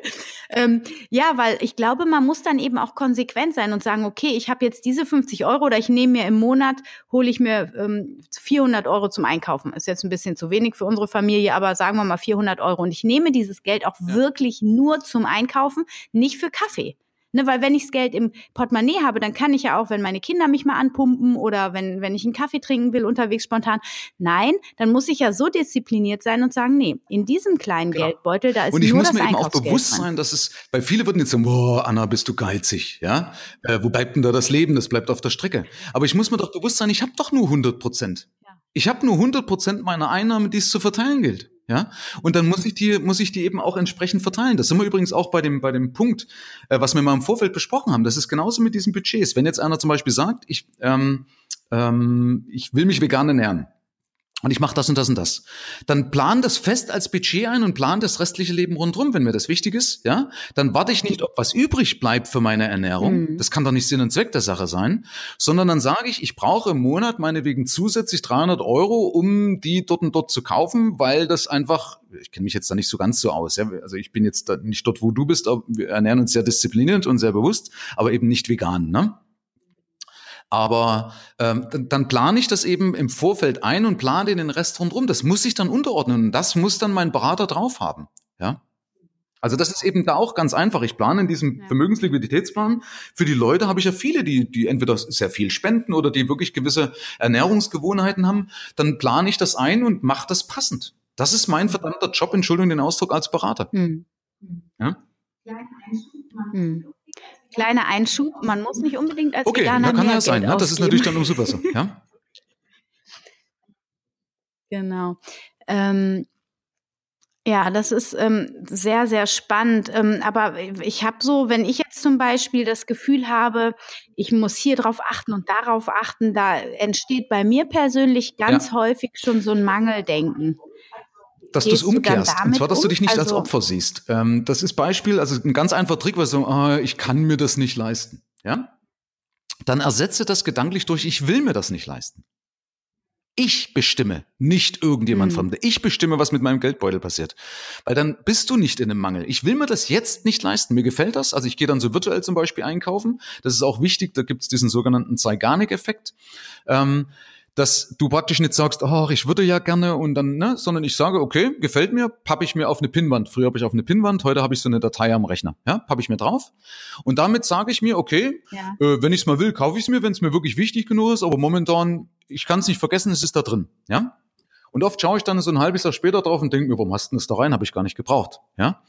Ähm, ja, weil ich glaube, man muss dann eben auch konsequent sein und sagen, okay, ich habe jetzt diese 50 Euro oder ich nehme mir im Monat, hole ich mir ähm, 400 Euro zum Einkaufen. Ist jetzt ein bisschen zu wenig für unsere Familie, aber sagen wir mal 400 Euro. Und ich nehme dieses Geld auch ja. wirklich nur zum Einkaufen, nicht für Kaffee. Ne, weil wenn ich das Geld im Portemonnaie habe, dann kann ich ja auch, wenn meine Kinder mich mal anpumpen oder wenn, wenn ich einen Kaffee trinken will unterwegs spontan. Nein, dann muss ich ja so diszipliniert sein und sagen, nee, in diesem kleinen genau. Geldbeutel, da ist Und ich nur muss das mir eben auch bewusst sein, dass es, weil viele würden jetzt sagen, boah, Anna, bist du geizig, ja? Äh, wo bleibt denn da das Leben? Das bleibt auf der Strecke. Aber ich muss mir doch bewusst sein, ich habe doch nur 100 Prozent. Ja. Ich habe nur 100 Prozent meiner Einnahmen, die es zu verteilen gilt. Ja, und dann muss ich die, muss ich die eben auch entsprechend verteilen. Das sind wir übrigens auch bei dem, bei dem Punkt, äh, was wir mal im Vorfeld besprochen haben. Das ist genauso mit diesen Budgets. Wenn jetzt einer zum Beispiel sagt, ich, ähm, ähm, ich will mich vegan ernähren, und ich mache das und das und das. Dann plan das fest als Budget ein und plan das restliche Leben rundherum, wenn mir das wichtig ist, ja. Dann warte ich nicht, ob was übrig bleibt für meine Ernährung. Mhm. Das kann doch nicht Sinn und Zweck der Sache sein, sondern dann sage ich, ich brauche im Monat meinetwegen zusätzlich 300 Euro, um die dort und dort zu kaufen, weil das einfach, ich kenne mich jetzt da nicht so ganz so aus, ja. Also ich bin jetzt nicht dort, wo du bist, aber wir ernähren uns sehr diszipliniert und sehr bewusst, aber eben nicht vegan, ne? Aber ähm, dann, dann plane ich das eben im Vorfeld ein und plane den Rest rundherum. Das muss ich dann unterordnen und das muss dann mein Berater drauf haben. Ja. Also das ist eben da auch ganz einfach. Ich plane in diesem ja. Vermögensliquiditätsplan. Für die Leute habe ich ja viele, die, die entweder sehr viel spenden oder die wirklich gewisse Ernährungsgewohnheiten haben. Dann plane ich das ein und mache das passend. Das ist mein verdammter Job, Entschuldigung den Ausdruck, als Berater. Hm. Ja? Hm. Kleiner Einschub, man muss nicht unbedingt als okay, Veganer Okay, kann mehr ja sein. Geld Ne? Das ist natürlich dann umso besser. Ja? Genau. Ähm, ja, das ist ähm, sehr, sehr spannend. Ähm, aber ich habe so, wenn ich jetzt zum Beispiel das Gefühl habe, ich muss hier drauf achten und darauf achten, da entsteht bei mir persönlich ganz ja. häufig schon so ein Mangeldenken dass du es umkehrst. Und zwar, dass du dich nicht also, als Opfer siehst. Ähm, das ist Beispiel, also ein ganz einfacher Trick, weil so, oh, ich kann mir das nicht leisten. Ja? Dann ersetze das gedanklich durch, ich will mir das nicht leisten. Ich bestimme, nicht irgendjemand mhm. Fremde. Ich bestimme, was mit meinem Geldbeutel passiert. Weil dann bist du nicht in einem Mangel. Ich will mir das jetzt nicht leisten. Mir gefällt das. Also ich gehe dann so virtuell zum Beispiel einkaufen. Das ist auch wichtig. Da gibt es diesen sogenannten Zeigarnik-Effekt. Ähm, dass du praktisch nicht sagst, ach, ich würde ja gerne und dann, ne, sondern ich sage, okay, gefällt mir, pappe ich mir auf eine Pinnwand. Früher habe ich auf eine Pinnwand, heute habe ich so eine Datei am Rechner, ja, pappe ich mir drauf. Und damit sage ich mir, okay, ja. äh, wenn ich es mal will, kaufe ich es mir, wenn es mir wirklich wichtig genug ist, aber momentan, ich kann es nicht vergessen, es ist da drin, ja. Und oft schaue ich dann so ein halbes Jahr später drauf und denke mir, warum hast du das da rein? Habe ich gar nicht gebraucht, ja.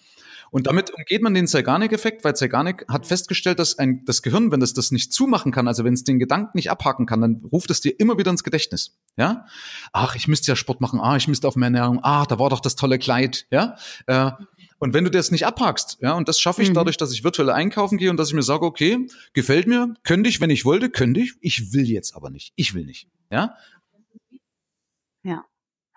Und damit umgeht man den Zeigarnik-Effekt, weil Zeigarnik hat festgestellt, dass ein, das Gehirn, wenn es das nicht zumachen kann, also wenn es den Gedanken nicht abhaken kann, dann ruft es dir immer wieder ins Gedächtnis. Ja? Ach, ich müsste ja Sport machen. Ah, ich müsste auf mehr Ernährung. Ah, da war doch das tolle Kleid. Ja? Äh, und wenn du das nicht abhakst, ja, und das schaffe ich mhm. dadurch, dass ich virtuell einkaufen gehe und dass ich mir sage, okay, gefällt mir, könnte ich, wenn ich wollte, könnte ich, ich will jetzt aber nicht. Ich will nicht. Ja? Ja.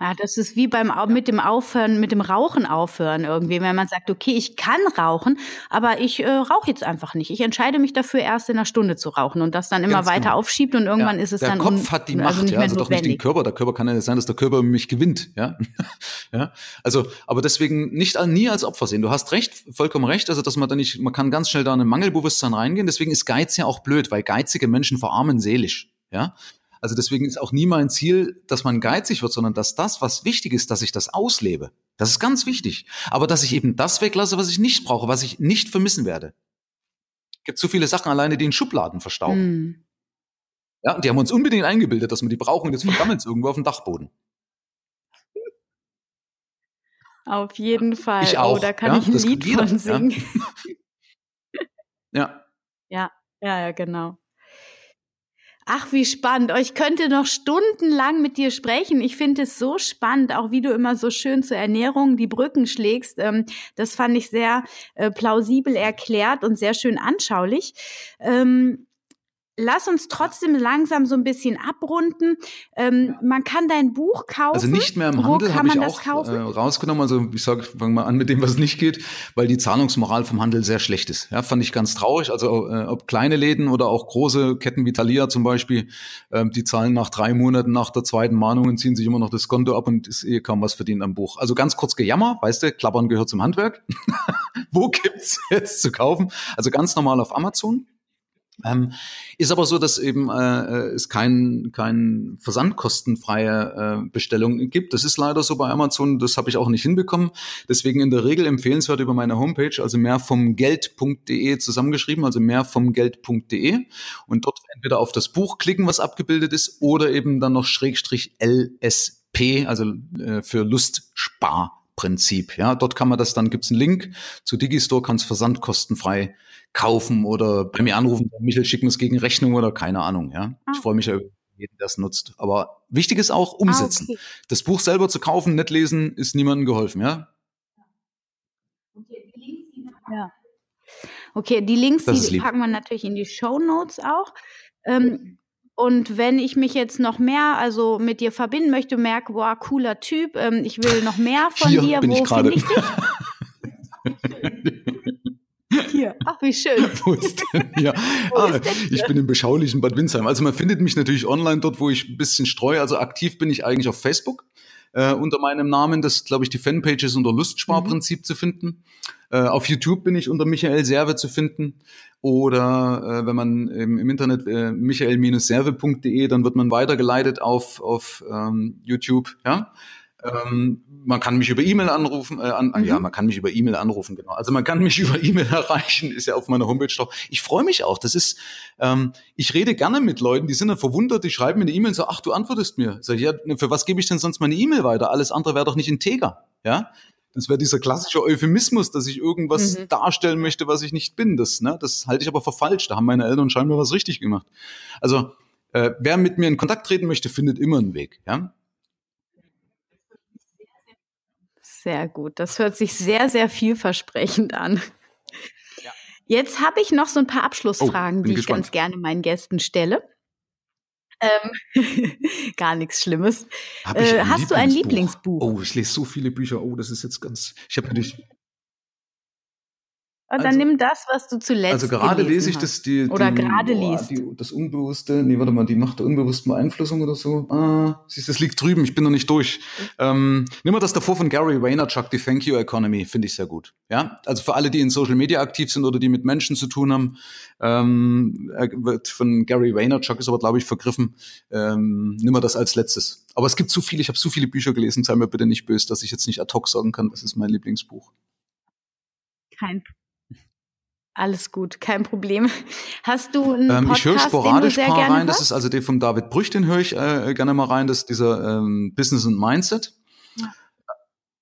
Ja, das ist wie beim mit dem Aufhören, mit dem Rauchen aufhören irgendwie, wenn man sagt, okay, ich kann rauchen, aber ich äh, rauche jetzt einfach nicht. Ich entscheide mich dafür, erst in einer Stunde zu rauchen und das dann immer Ganz weiter genau. aufschiebt und irgendwann ja, ist es der dann Der Kopf hat die also Macht, also, ja, also doch nicht den Körper. Der Körper kann ja nicht sein, dass der Körper mich gewinnt, ja. ja. Also, aber deswegen nicht nie als Opfer sehen. Du hast recht, vollkommen recht. Also, dass man da nicht, man kann ganz schnell da in ein Mangelbewusstsein reingehen. Deswegen ist Geiz ja auch blöd, weil geizige Menschen verarmen seelisch. Ja, also deswegen ist auch nie mein Ziel, dass man geizig wird, sondern dass das, was wichtig ist, dass ich das auslebe. Das ist ganz wichtig. Aber dass ich eben das weglasse, was ich nicht brauche, was ich nicht vermissen werde. Es gibt so viele Sachen alleine, die in Schubladen verstauben. Hm. Ja, und die haben uns unbedingt eingebildet, dass wir die brauchen und jetzt vergammelt es irgendwo auf dem Dachboden. Auf jeden Fall. Ich auch. Oh, da kann ja, ich ein Lied von singen. Ja. ja. Ja, ja, genau. Ach, wie spannend. Oh, ich könnte noch stundenlang mit dir sprechen. Ich finde es so spannend, auch wie du immer so schön zur Ernährung die Brücken schlägst. Ähm, das fand ich sehr äh, plausibel erklärt und sehr schön anschaulich. Lass uns trotzdem langsam so ein bisschen abrunden. Ähm, man kann dein Buch kaufen. Also nicht mehr im Handel habe ich auch äh, rausgenommen. Also ich sage, fangen wir an mit dem, was nicht geht, weil die Zahlungsmoral vom Handel sehr schlecht ist. Ja, fand ich ganz traurig. Also äh, ob kleine Läden oder auch große Ketten wie Thalia zum Beispiel, äh, die zahlen nach drei Monaten nach der zweiten Mahnung und ziehen sich immer noch das Konto ab und ist eh kaum was verdient am Buch. Also ganz kurz Gejammer, weißt du, Klappern gehört zum Handwerk. Wo gibt's jetzt zu kaufen? Also ganz normal auf Amazon. Ähm, ist aber so, dass eben äh, äh, es kein, kein versandkostenfreie äh, Bestellung gibt. Das ist leider so bei Amazon, das habe ich auch nicht hinbekommen. Deswegen in der Regel empfehlenswert über meine Homepage, also mehr vom Geld.de zusammengeschrieben, also mehr vom Geld.de und dort entweder auf das Buch klicken, was abgebildet ist, oder eben dann noch Schrägstrich LSP, also äh, für Lustsparprinzip. Ja, dort kann man das dann, gibt's einen Link zu Digistore, kann es versandkostenfrei kaufen oder bei mir anrufen, Michael schicken es gegen Rechnung oder keine Ahnung. Ja, ah. ich freue mich ja über jeden, der es nutzt. Aber wichtig ist auch umsetzen. Ah, okay. Das Buch selber zu kaufen, nicht lesen, ist niemandem geholfen. Ja. Ja. Okay, die Links, die packen wir natürlich in die Show Notes auch. Ähm, und wenn ich mich jetzt noch mehr, also mit dir verbinden möchte, merke, boah, cooler Typ, ähm, ich will noch mehr von Hier dir, bin wo finde ich dich? Hier, ach wie schön. wo ist denn hier? ah, ich bin im beschaulichen Bad Windsheim. Also man findet mich natürlich online dort, wo ich ein bisschen streue. Also aktiv bin ich eigentlich auf Facebook äh, unter meinem Namen. Das glaube ich die Fanpage ist unter Lustsparprinzip mhm. zu finden. Äh, auf YouTube bin ich unter Michael Serve zu finden. Oder äh, wenn man im, im Internet äh, michael-serve.de, dann wird man weitergeleitet auf, auf ähm, YouTube. Ja. Ähm, man kann mich über E-Mail anrufen, äh, an, mhm. ja, man kann mich über E-Mail anrufen, genau. Also man kann mich über E-Mail erreichen, ist ja auf meiner Homepage doch. Ich freue mich auch. Das ist, ähm, ich rede gerne mit Leuten, die sind dann verwundert, die schreiben mir eine E-Mail und sagen, ach, du antwortest mir. Sag ich, ja, für was gebe ich denn sonst meine E-Mail weiter? Alles andere wäre doch nicht integer, ja. Das wäre dieser klassische Euphemismus, dass ich irgendwas mhm. darstellen möchte, was ich nicht bin. Das, ne, das halte ich aber für falsch. Da haben meine Eltern scheinbar was richtig gemacht. Also, äh, wer mit mir in Kontakt treten möchte, findet immer einen Weg, ja. Sehr gut. Das hört sich sehr, sehr vielversprechend an. Ja. Jetzt habe ich noch so ein paar Abschlussfragen, oh, die gespannt. ich ganz gerne meinen Gästen stelle. Ähm, gar nichts Schlimmes. Äh, hast du ein Lieblingsbuch? Oh, ich lese so viele Bücher. Oh, das ist jetzt ganz. Ich habe natürlich und dann also, nimm das, was du zuletzt Also gerade lese ich das, die, oder die, gerade oh, liest. Die, das Unbewusste, nee, warte mal, die Macht der unbewussten Beeinflussung oder so. Ah, siehst das liegt drüben, ich bin noch nicht durch. Ähm, nimm mal das davor von Gary Vaynerchuk, die Thank You Economy, finde ich sehr gut. Ja, also für alle, die in Social Media aktiv sind oder die mit Menschen zu tun haben, ähm, wird von Gary Vaynerchuk ist aber, glaube ich, vergriffen. Ähm, nimm mal das als letztes. Aber es gibt zu viele, ich habe zu viele Bücher gelesen, sei mir bitte nicht böse, dass ich jetzt nicht ad hoc sagen kann, das ist mein Lieblingsbuch. Kein alles gut, kein Problem. Hast du einen ähm, Ich höre sporadisch ein paar rein. Das ist also der von David Brüch, den höre ich äh, gerne mal rein. Das ist dieser ähm, Business und Mindset. Ja.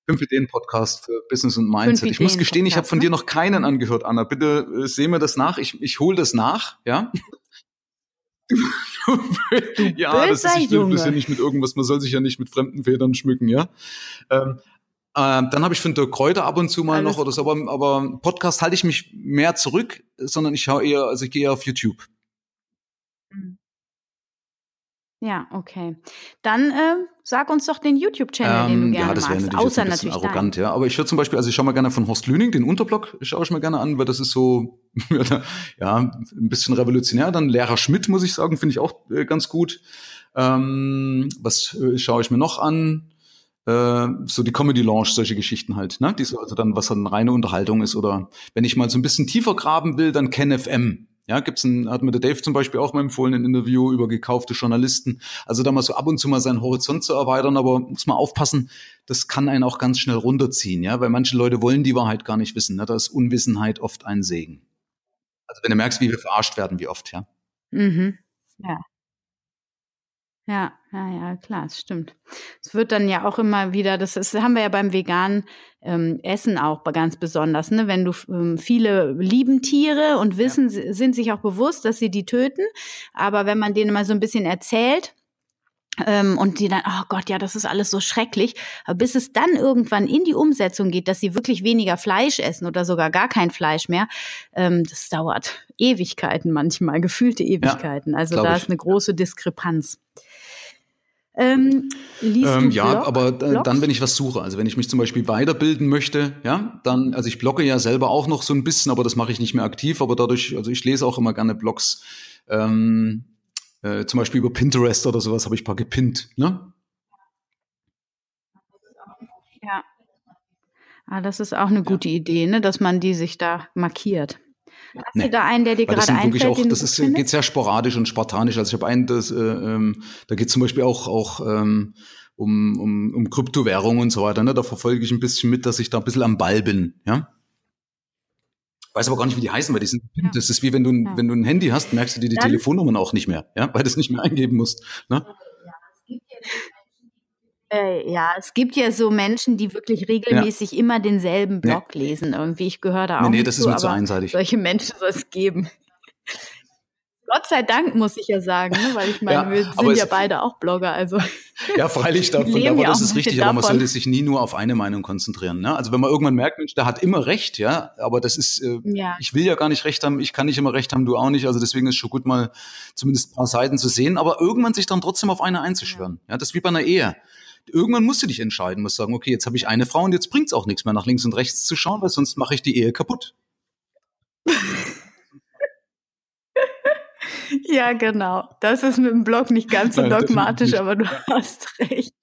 Fünf Ideen Podcast für Business und Mindset. Ich muss gestehen, ich habe von dir noch keinen angehört, Anna. Bitte äh, seh mir das nach. Ich, ich hole das nach, ja. ja, das ist, ich dürfte das ja nicht mit irgendwas, man soll sich ja nicht mit fremden Federn schmücken, ja. Ähm, ähm, dann habe ich von Dirk Kräuter ab und zu mal Alles noch oder so, aber, aber Podcast halte ich mich mehr zurück, sondern ich schaue eher, also ich gehe eher auf YouTube. Mhm. Ja, okay. Dann äh, sag uns doch den YouTube-Channel, ähm, den du ähm, gerne Ja, das wäre natürlich, Außer ein bisschen natürlich arrogant, dein. ja. Aber ich höre zum Beispiel, also ich schaue mal gerne von Horst Lüning, den Unterblock schaue ich mir gerne an, weil das ist so, ja, ein bisschen revolutionär. Dann Lehrer Schmidt, muss ich sagen, finde ich auch äh, ganz gut. Ähm, was äh, schaue ich mir noch an? Äh, so die Comedy Launch, solche Geschichten halt, ne? Die so, also dann, was dann reine Unterhaltung ist. Oder wenn ich mal so ein bisschen tiefer graben will, dann KenFM. Ja, gibt's ein, hat mir der Dave zum Beispiel auch mal empfohlen, ein Interview über gekaufte Journalisten. Also da mal so ab und zu mal seinen Horizont zu erweitern, aber muss man aufpassen, das kann einen auch ganz schnell runterziehen, ja, weil manche Leute wollen die Wahrheit gar nicht wissen. Ne? Da ist Unwissenheit oft ein Segen. Also wenn du merkst, wie wir verarscht werden, wie oft, ja. Mhm. Ja. Ja, ja, ja, klar, es stimmt. Es wird dann ja auch immer wieder, das ist, haben wir ja beim veganen ähm, Essen auch ganz besonders, ne? Wenn du ähm, viele lieben Tiere und wissen, ja. sind sich auch bewusst, dass sie die töten, aber wenn man denen mal so ein bisschen erzählt, Ähm, und die dann, oh Gott, ja, das ist alles so schrecklich. Aber bis es dann irgendwann in die Umsetzung geht, dass sie wirklich weniger Fleisch essen oder sogar gar kein Fleisch mehr, ähm, das dauert Ewigkeiten manchmal, gefühlte Ewigkeiten. Ja, also da ist eine große Diskrepanz. Ähm, ähm, ja, Blog, aber Blogs? dann, wenn ich was suche, also wenn ich mich zum Beispiel weiterbilden möchte, ja, dann, also ich blogge ja selber auch noch so ein bisschen, aber das mache ich nicht mehr aktiv, aber dadurch, also ich lese auch immer gerne Blogs, ähm, äh, zum Beispiel über Pinterest oder sowas habe ich ein paar gepinnt, ne? Ja. Ah, das ist auch eine gute ja. Idee, ne, dass man die sich da markiert. Hast nee. du da einen, der dir gerade einfällt? Auch, das ist, geht sehr sporadisch und spartanisch. Also ich habe einen, das, äh, ähm, da geht zum Beispiel auch, auch ähm, um, um, um Kryptowährungen und so weiter. Ne? Da verfolge ich ein bisschen mit, dass ich da ein bisschen am Ball bin. Ja? Weiß aber gar nicht, wie die heißen, weil die sind ja. Das ist wie wenn du, ja. wenn du ein Handy hast, merkst du dir die Dann, Telefonnummern auch nicht mehr, ja, weil du es nicht mehr eingeben musst. Ne? Ja, es gibt ja äh, ja, es gibt ja so Menschen, die wirklich regelmäßig ja. immer denselben Blog nee. lesen. Irgendwie, ich gehöre da auch. Nee, nee, das zu, ist mir zu einseitig. Solche Menschen soll es geben. Gott sei Dank, muss ich ja sagen, ne? weil ich meine, ja, wir sind ja beide auch Blogger. Also ja, freilich, davon, davon das ist richtig, davon. aber man sollte sich nie nur auf eine Meinung konzentrieren. Ne? Also wenn man irgendwann merkt, Mensch, der hat immer recht, ja, aber das ist, äh, ja. ich will ja gar nicht recht haben, ich kann nicht immer recht haben, du auch nicht. Also deswegen ist es schon gut, mal zumindest ein paar Seiten zu sehen, aber irgendwann sich dann trotzdem auf eine einzuschwören. Ja, das ist wie bei einer Ehe irgendwann musst du dich entscheiden, musst sagen, okay, jetzt habe ich eine Frau und jetzt bringt es auch nichts mehr nach links und rechts zu schauen, weil sonst mache ich die Ehe kaputt. ja, genau. Das ist mit dem Blog nicht ganz so dogmatisch, aber du hast recht.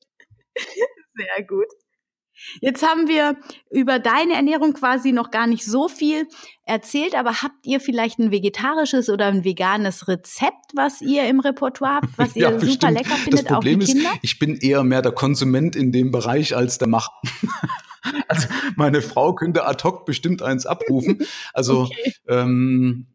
Sehr gut. Jetzt haben wir über deine Ernährung quasi noch gar nicht so viel erzählt, aber habt ihr vielleicht ein vegetarisches oder ein veganes Rezept, was ihr im Repertoire habt, was ihr ja, super bestimmt. lecker findet, das Problem Ist, ich bin eher mehr der Konsument in dem Bereich als der Macher. also meine Frau könnte ad hoc bestimmt eins abrufen. Also okay. ähm,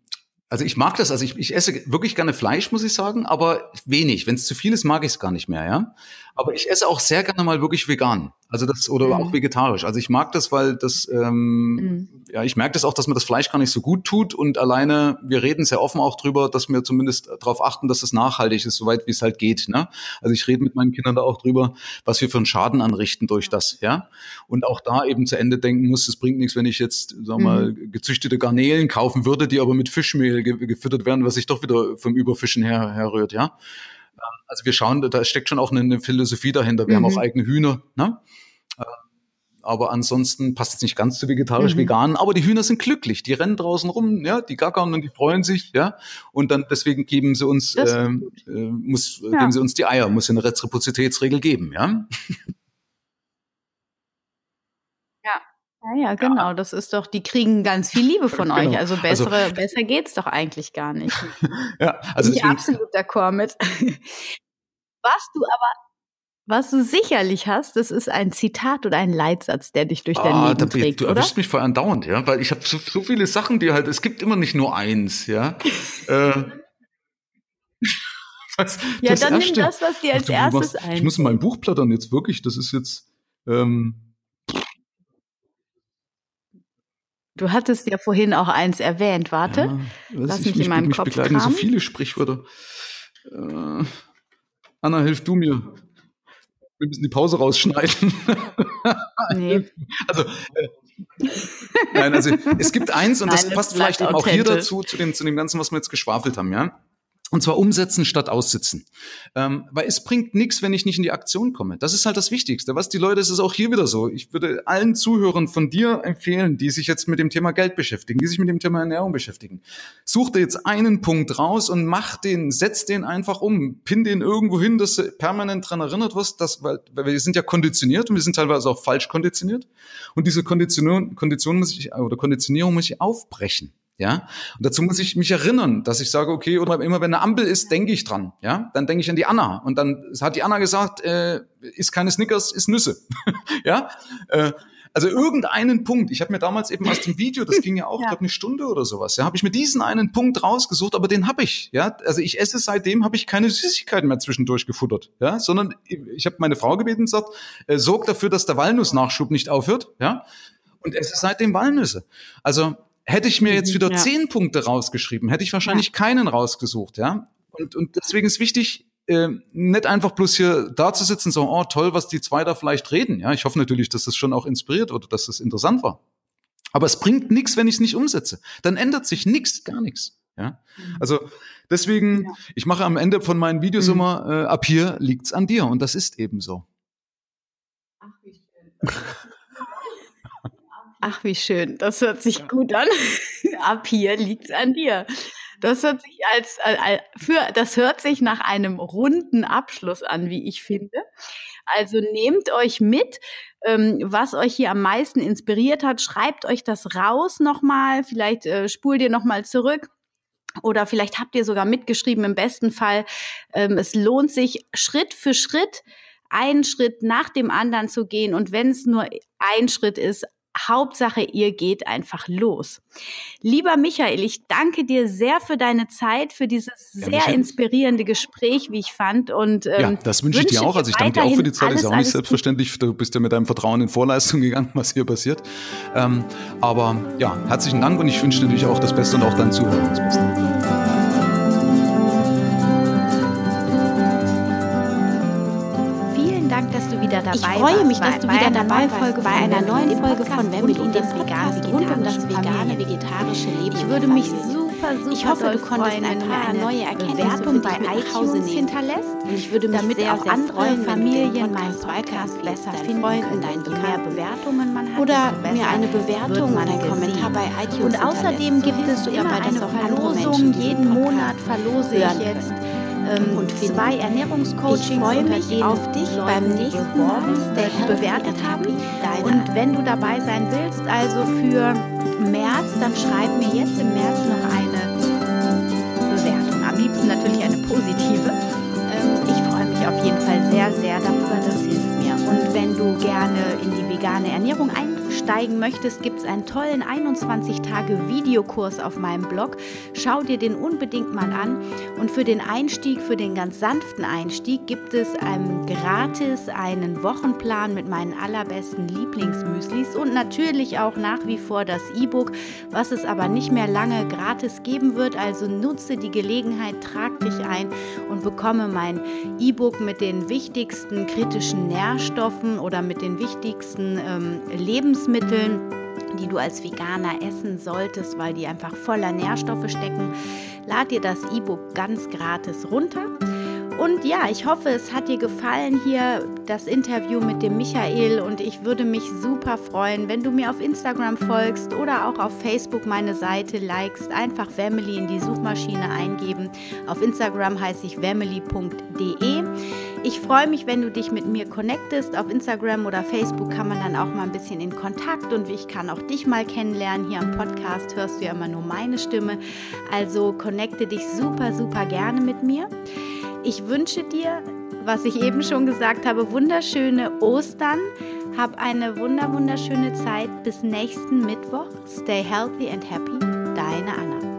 also ich mag das, also ich, ich esse wirklich gerne Fleisch, muss ich sagen, aber wenig. Wenn es zu viel ist, mag ich es gar nicht mehr, ja. Aber ich esse auch sehr gerne mal wirklich vegan. Also das oder mhm. auch vegetarisch. Also ich mag das, weil das ähm, mhm. ja ich merke das auch, dass mir das Fleisch gar nicht so gut tut und alleine wir reden sehr offen auch drüber, dass wir zumindest darauf achten, dass es nachhaltig ist, soweit wie es halt geht. Ne? Also ich rede mit meinen Kindern da auch drüber, was wir für einen Schaden anrichten durch das, ja. Und auch da eben zu Ende denken muss, es bringt nichts, wenn ich jetzt sag mal mhm. gezüchtete Garnelen kaufen würde, die aber mit Fischmehl ge gefüttert werden, was sich doch wieder vom Überfischen her herrührt, ja. Also wir schauen, da steckt schon auch eine, Philosophie dahinter. Wir mhm. haben auch eigene Hühner. Ne? Ähm, aber ansonsten passt es nicht ganz zu vegetarisch, mhm. vegan. Aber die Hühner sind glücklich. Die rennen draußen rum, ja, die gackern und die freuen sich, ja. Und dann deswegen geben sie uns, äh, äh, muss, ja. geben sie uns die Eier, muss eine Reziprozitätsregel geben, ja. Ja. Ja, ja, genau. Das ist doch, die kriegen ganz viel Liebe von genau. euch. Also, also bessere, also, besser geht's doch eigentlich gar nicht. ja, also Bin ich absolut d'accord mit. Was du aber, was du sicherlich hast, das ist ein Zitat oder ein Leitsatz, der dich durch dein ah, Leben da, trägt, Du erwischst mich voll andauernd, ja, weil ich habe so, so, viele Sachen, die halt, es gibt immer nicht nur eins, ja. äh, was, ja, dann erste, nimm das, was dir als erstes ein. Ich muss in meinem Buch plattern jetzt wirklich, das ist jetzt, ähm, Du hattest ja vorhin auch eins erwähnt. Warte, ja, lass mich, mich in meinem mich Kopf begleiten kramen. so viele Sprichwörter. Äh, Anna, hilf du mir. Wir müssen die Pause rausschneiden. Nee. Also, äh, nein, also es gibt eins und nein, das passt vielleicht auch hier dazu, zu dem, zu dem Ganzen, was wir jetzt geschwafelt haben, ja. Und zwar umsetzen statt aussitzen. Ähm, weil es bringt nichts, wenn ich nicht in die Aktion komme. Das ist halt das Wichtigste. Was die Leute, das ist auch hier wieder so. Ich würde allen Zuhörern von dir empfehlen, die sich jetzt mit dem Thema Geld beschäftigen, die sich mit dem Thema Ernährung beschäftigen. Such dir jetzt einen Punkt raus und mach den, setz den einfach um. Pin den irgendwo hin, dass du permanent dran erinnert wirst, dass, weil, weil wir sind ja konditioniert und wir sind teilweise auch falsch konditioniert. Und diese Kondition, Kondition muss ich, oder Konditionierung muss ich aufbrechen. Ja, und dazu muss ich mich erinnern, dass ich sage, okay, oder immer wenn eine Ampel ist, denke ich dran. Ja, dann denke ich an die Anna. Und dann hat die Anna gesagt, äh, ist keine Snickers, ist Nüsse. ja, äh, also irgendeinen Punkt. Ich habe mir damals eben aus dem Video, das ging ja auch, ja. glaube eine Stunde oder sowas. Ja, habe ich mir diesen einen Punkt rausgesucht, aber den habe ich. Ja, also ich esse seitdem habe ich keine Süßigkeiten mehr zwischendurch gefuttert. Ja, sondern ich habe meine Frau gebeten und gesagt, äh, sorg dafür, dass der Walnussnachschub nicht aufhört. Ja, und esse seitdem Walnüsse. Also Hätte ich mir jetzt mhm, wieder ja. zehn Punkte rausgeschrieben, hätte ich wahrscheinlich ja. keinen rausgesucht, ja. Und, und deswegen ist wichtig, äh, nicht einfach bloß hier da zu sitzen, so, oh toll, was die zwei da vielleicht reden. Ja, ich hoffe natürlich, dass das schon auch inspiriert oder dass das interessant war. Aber es bringt nichts, wenn ich es nicht umsetze. Dann ändert sich nichts, gar nichts. Ja, mhm. also deswegen, ja. ich mache am Ende von meinen Videos mhm. immer, äh, ab hier liegt's an dir und das ist eben so. Ach, wie schön. Ach, wie schön. Das hört sich gut an. ab hier liegt's an dir. Das hört sich als, als für das hört sich nach einem runden Abschluss an, wie ich finde. Also nehmt euch mit, ähm, was euch hier am meisten inspiriert hat. Schreibt euch das raus nochmal. Vielleicht äh, spult ihr nochmal zurück. Oder vielleicht habt ihr sogar mitgeschrieben, im besten Fall. Ähm, es lohnt sich Schritt für Schritt einen Schritt nach dem anderen zu gehen. Und wenn es nur ein Schritt ist, Hauptsache, ihr geht einfach los. Lieber Michael, ich danke dir sehr für deine Zeit, für dieses sehr ja, inspirierende Gespräch, wie ich fand. Und, ähm, ja, das wünsche ich dir auch. Also ich danke dir auch für die Zeit. Alles, ist ja auch nicht selbstverständlich. Du bist ja mit deinem Vertrauen in Vorleistung gegangen, was hier passiert. Ähm, aber ja, herzlichen Dank und ich wünsche dir natürlich auch das Beste und auch deinen Zuhörern das Beste. Dabei Ich freue mich, dass du wieder dabei bist bei einer neuen Folge von Family, dem Podcast rund um das vegane, vegetarische Leben. Ich würde mich super, super Ich hoffe, du konntest ein paar neue Erkenntnisse bei iTunes hinterlässt. Und ich würde mich damit sehr, auch sehr andere freuen, Familien meinen Podcast besser finden können, dein mehr Bewertungen man hat. Oder mir eine Bewertung oder einen Kommentar bei iTunes Und außerdem gibt es immer eine Verlosung. Jeden Monat verlose ich jetzt ähm, und zwei Ernährungscoachings. Ich freue mich auf dich beim nächsten Mal, bewertet haben. Und wenn du dabei sein willst, also für März, dann schreib mir jetzt im März noch eine Bewertung. Am liebsten natürlich eine positive. Ähm, ich freue mich auf jeden Fall sehr, sehr darüber. Das hilft mir. Und wenn du gerne in die vegane Ernährung einsteigen möchtest, gibt es einen tollen 21-Tage-Videokurs auf meinem Blog. Schau dir den unbedingt mal an. Und für den Einstieg, für den ganz sanften Einstieg, gibt es ähm, gratis einen Wochenplan mit meinen allerbesten Lieblingsmüslis und natürlich auch nach wie vor das E-Book, was es aber nicht mehr lange gratis geben wird. Also nutze die Gelegenheit, trag dich ein und bekomme mein E-Book mit den wichtigsten kritischen Nährstoffen oder mit den wichtigsten ähm, Lebensmitteln die du als Veganer essen solltest, weil die einfach voller Nährstoffe stecken. Lad dir das E-Book ganz gratis runter. Und ja, ich hoffe, es hat dir gefallen hier das Interview mit dem Michael und ich würde mich super freuen, wenn du mir auf Instagram folgst oder auch auf Facebook meine Seite likest. Einfach Family in die Suchmaschine eingeben. Auf Instagram heiße ich family.de. Ich freue mich, wenn du dich mit mir connectest. Auf Instagram oder Facebook kann man dann auch mal ein bisschen in Kontakt und ich kann auch dich mal kennenlernen. Hier am Podcast hörst du ja immer nur meine Stimme. Also connecte dich super, super gerne mit mir. Ich wünsche dir, was ich eben schon gesagt habe, wunderschöne Ostern. Hab eine wunder, wunderschöne Zeit. Bis nächsten Mittwoch. Stay healthy and happy. Deine Anna.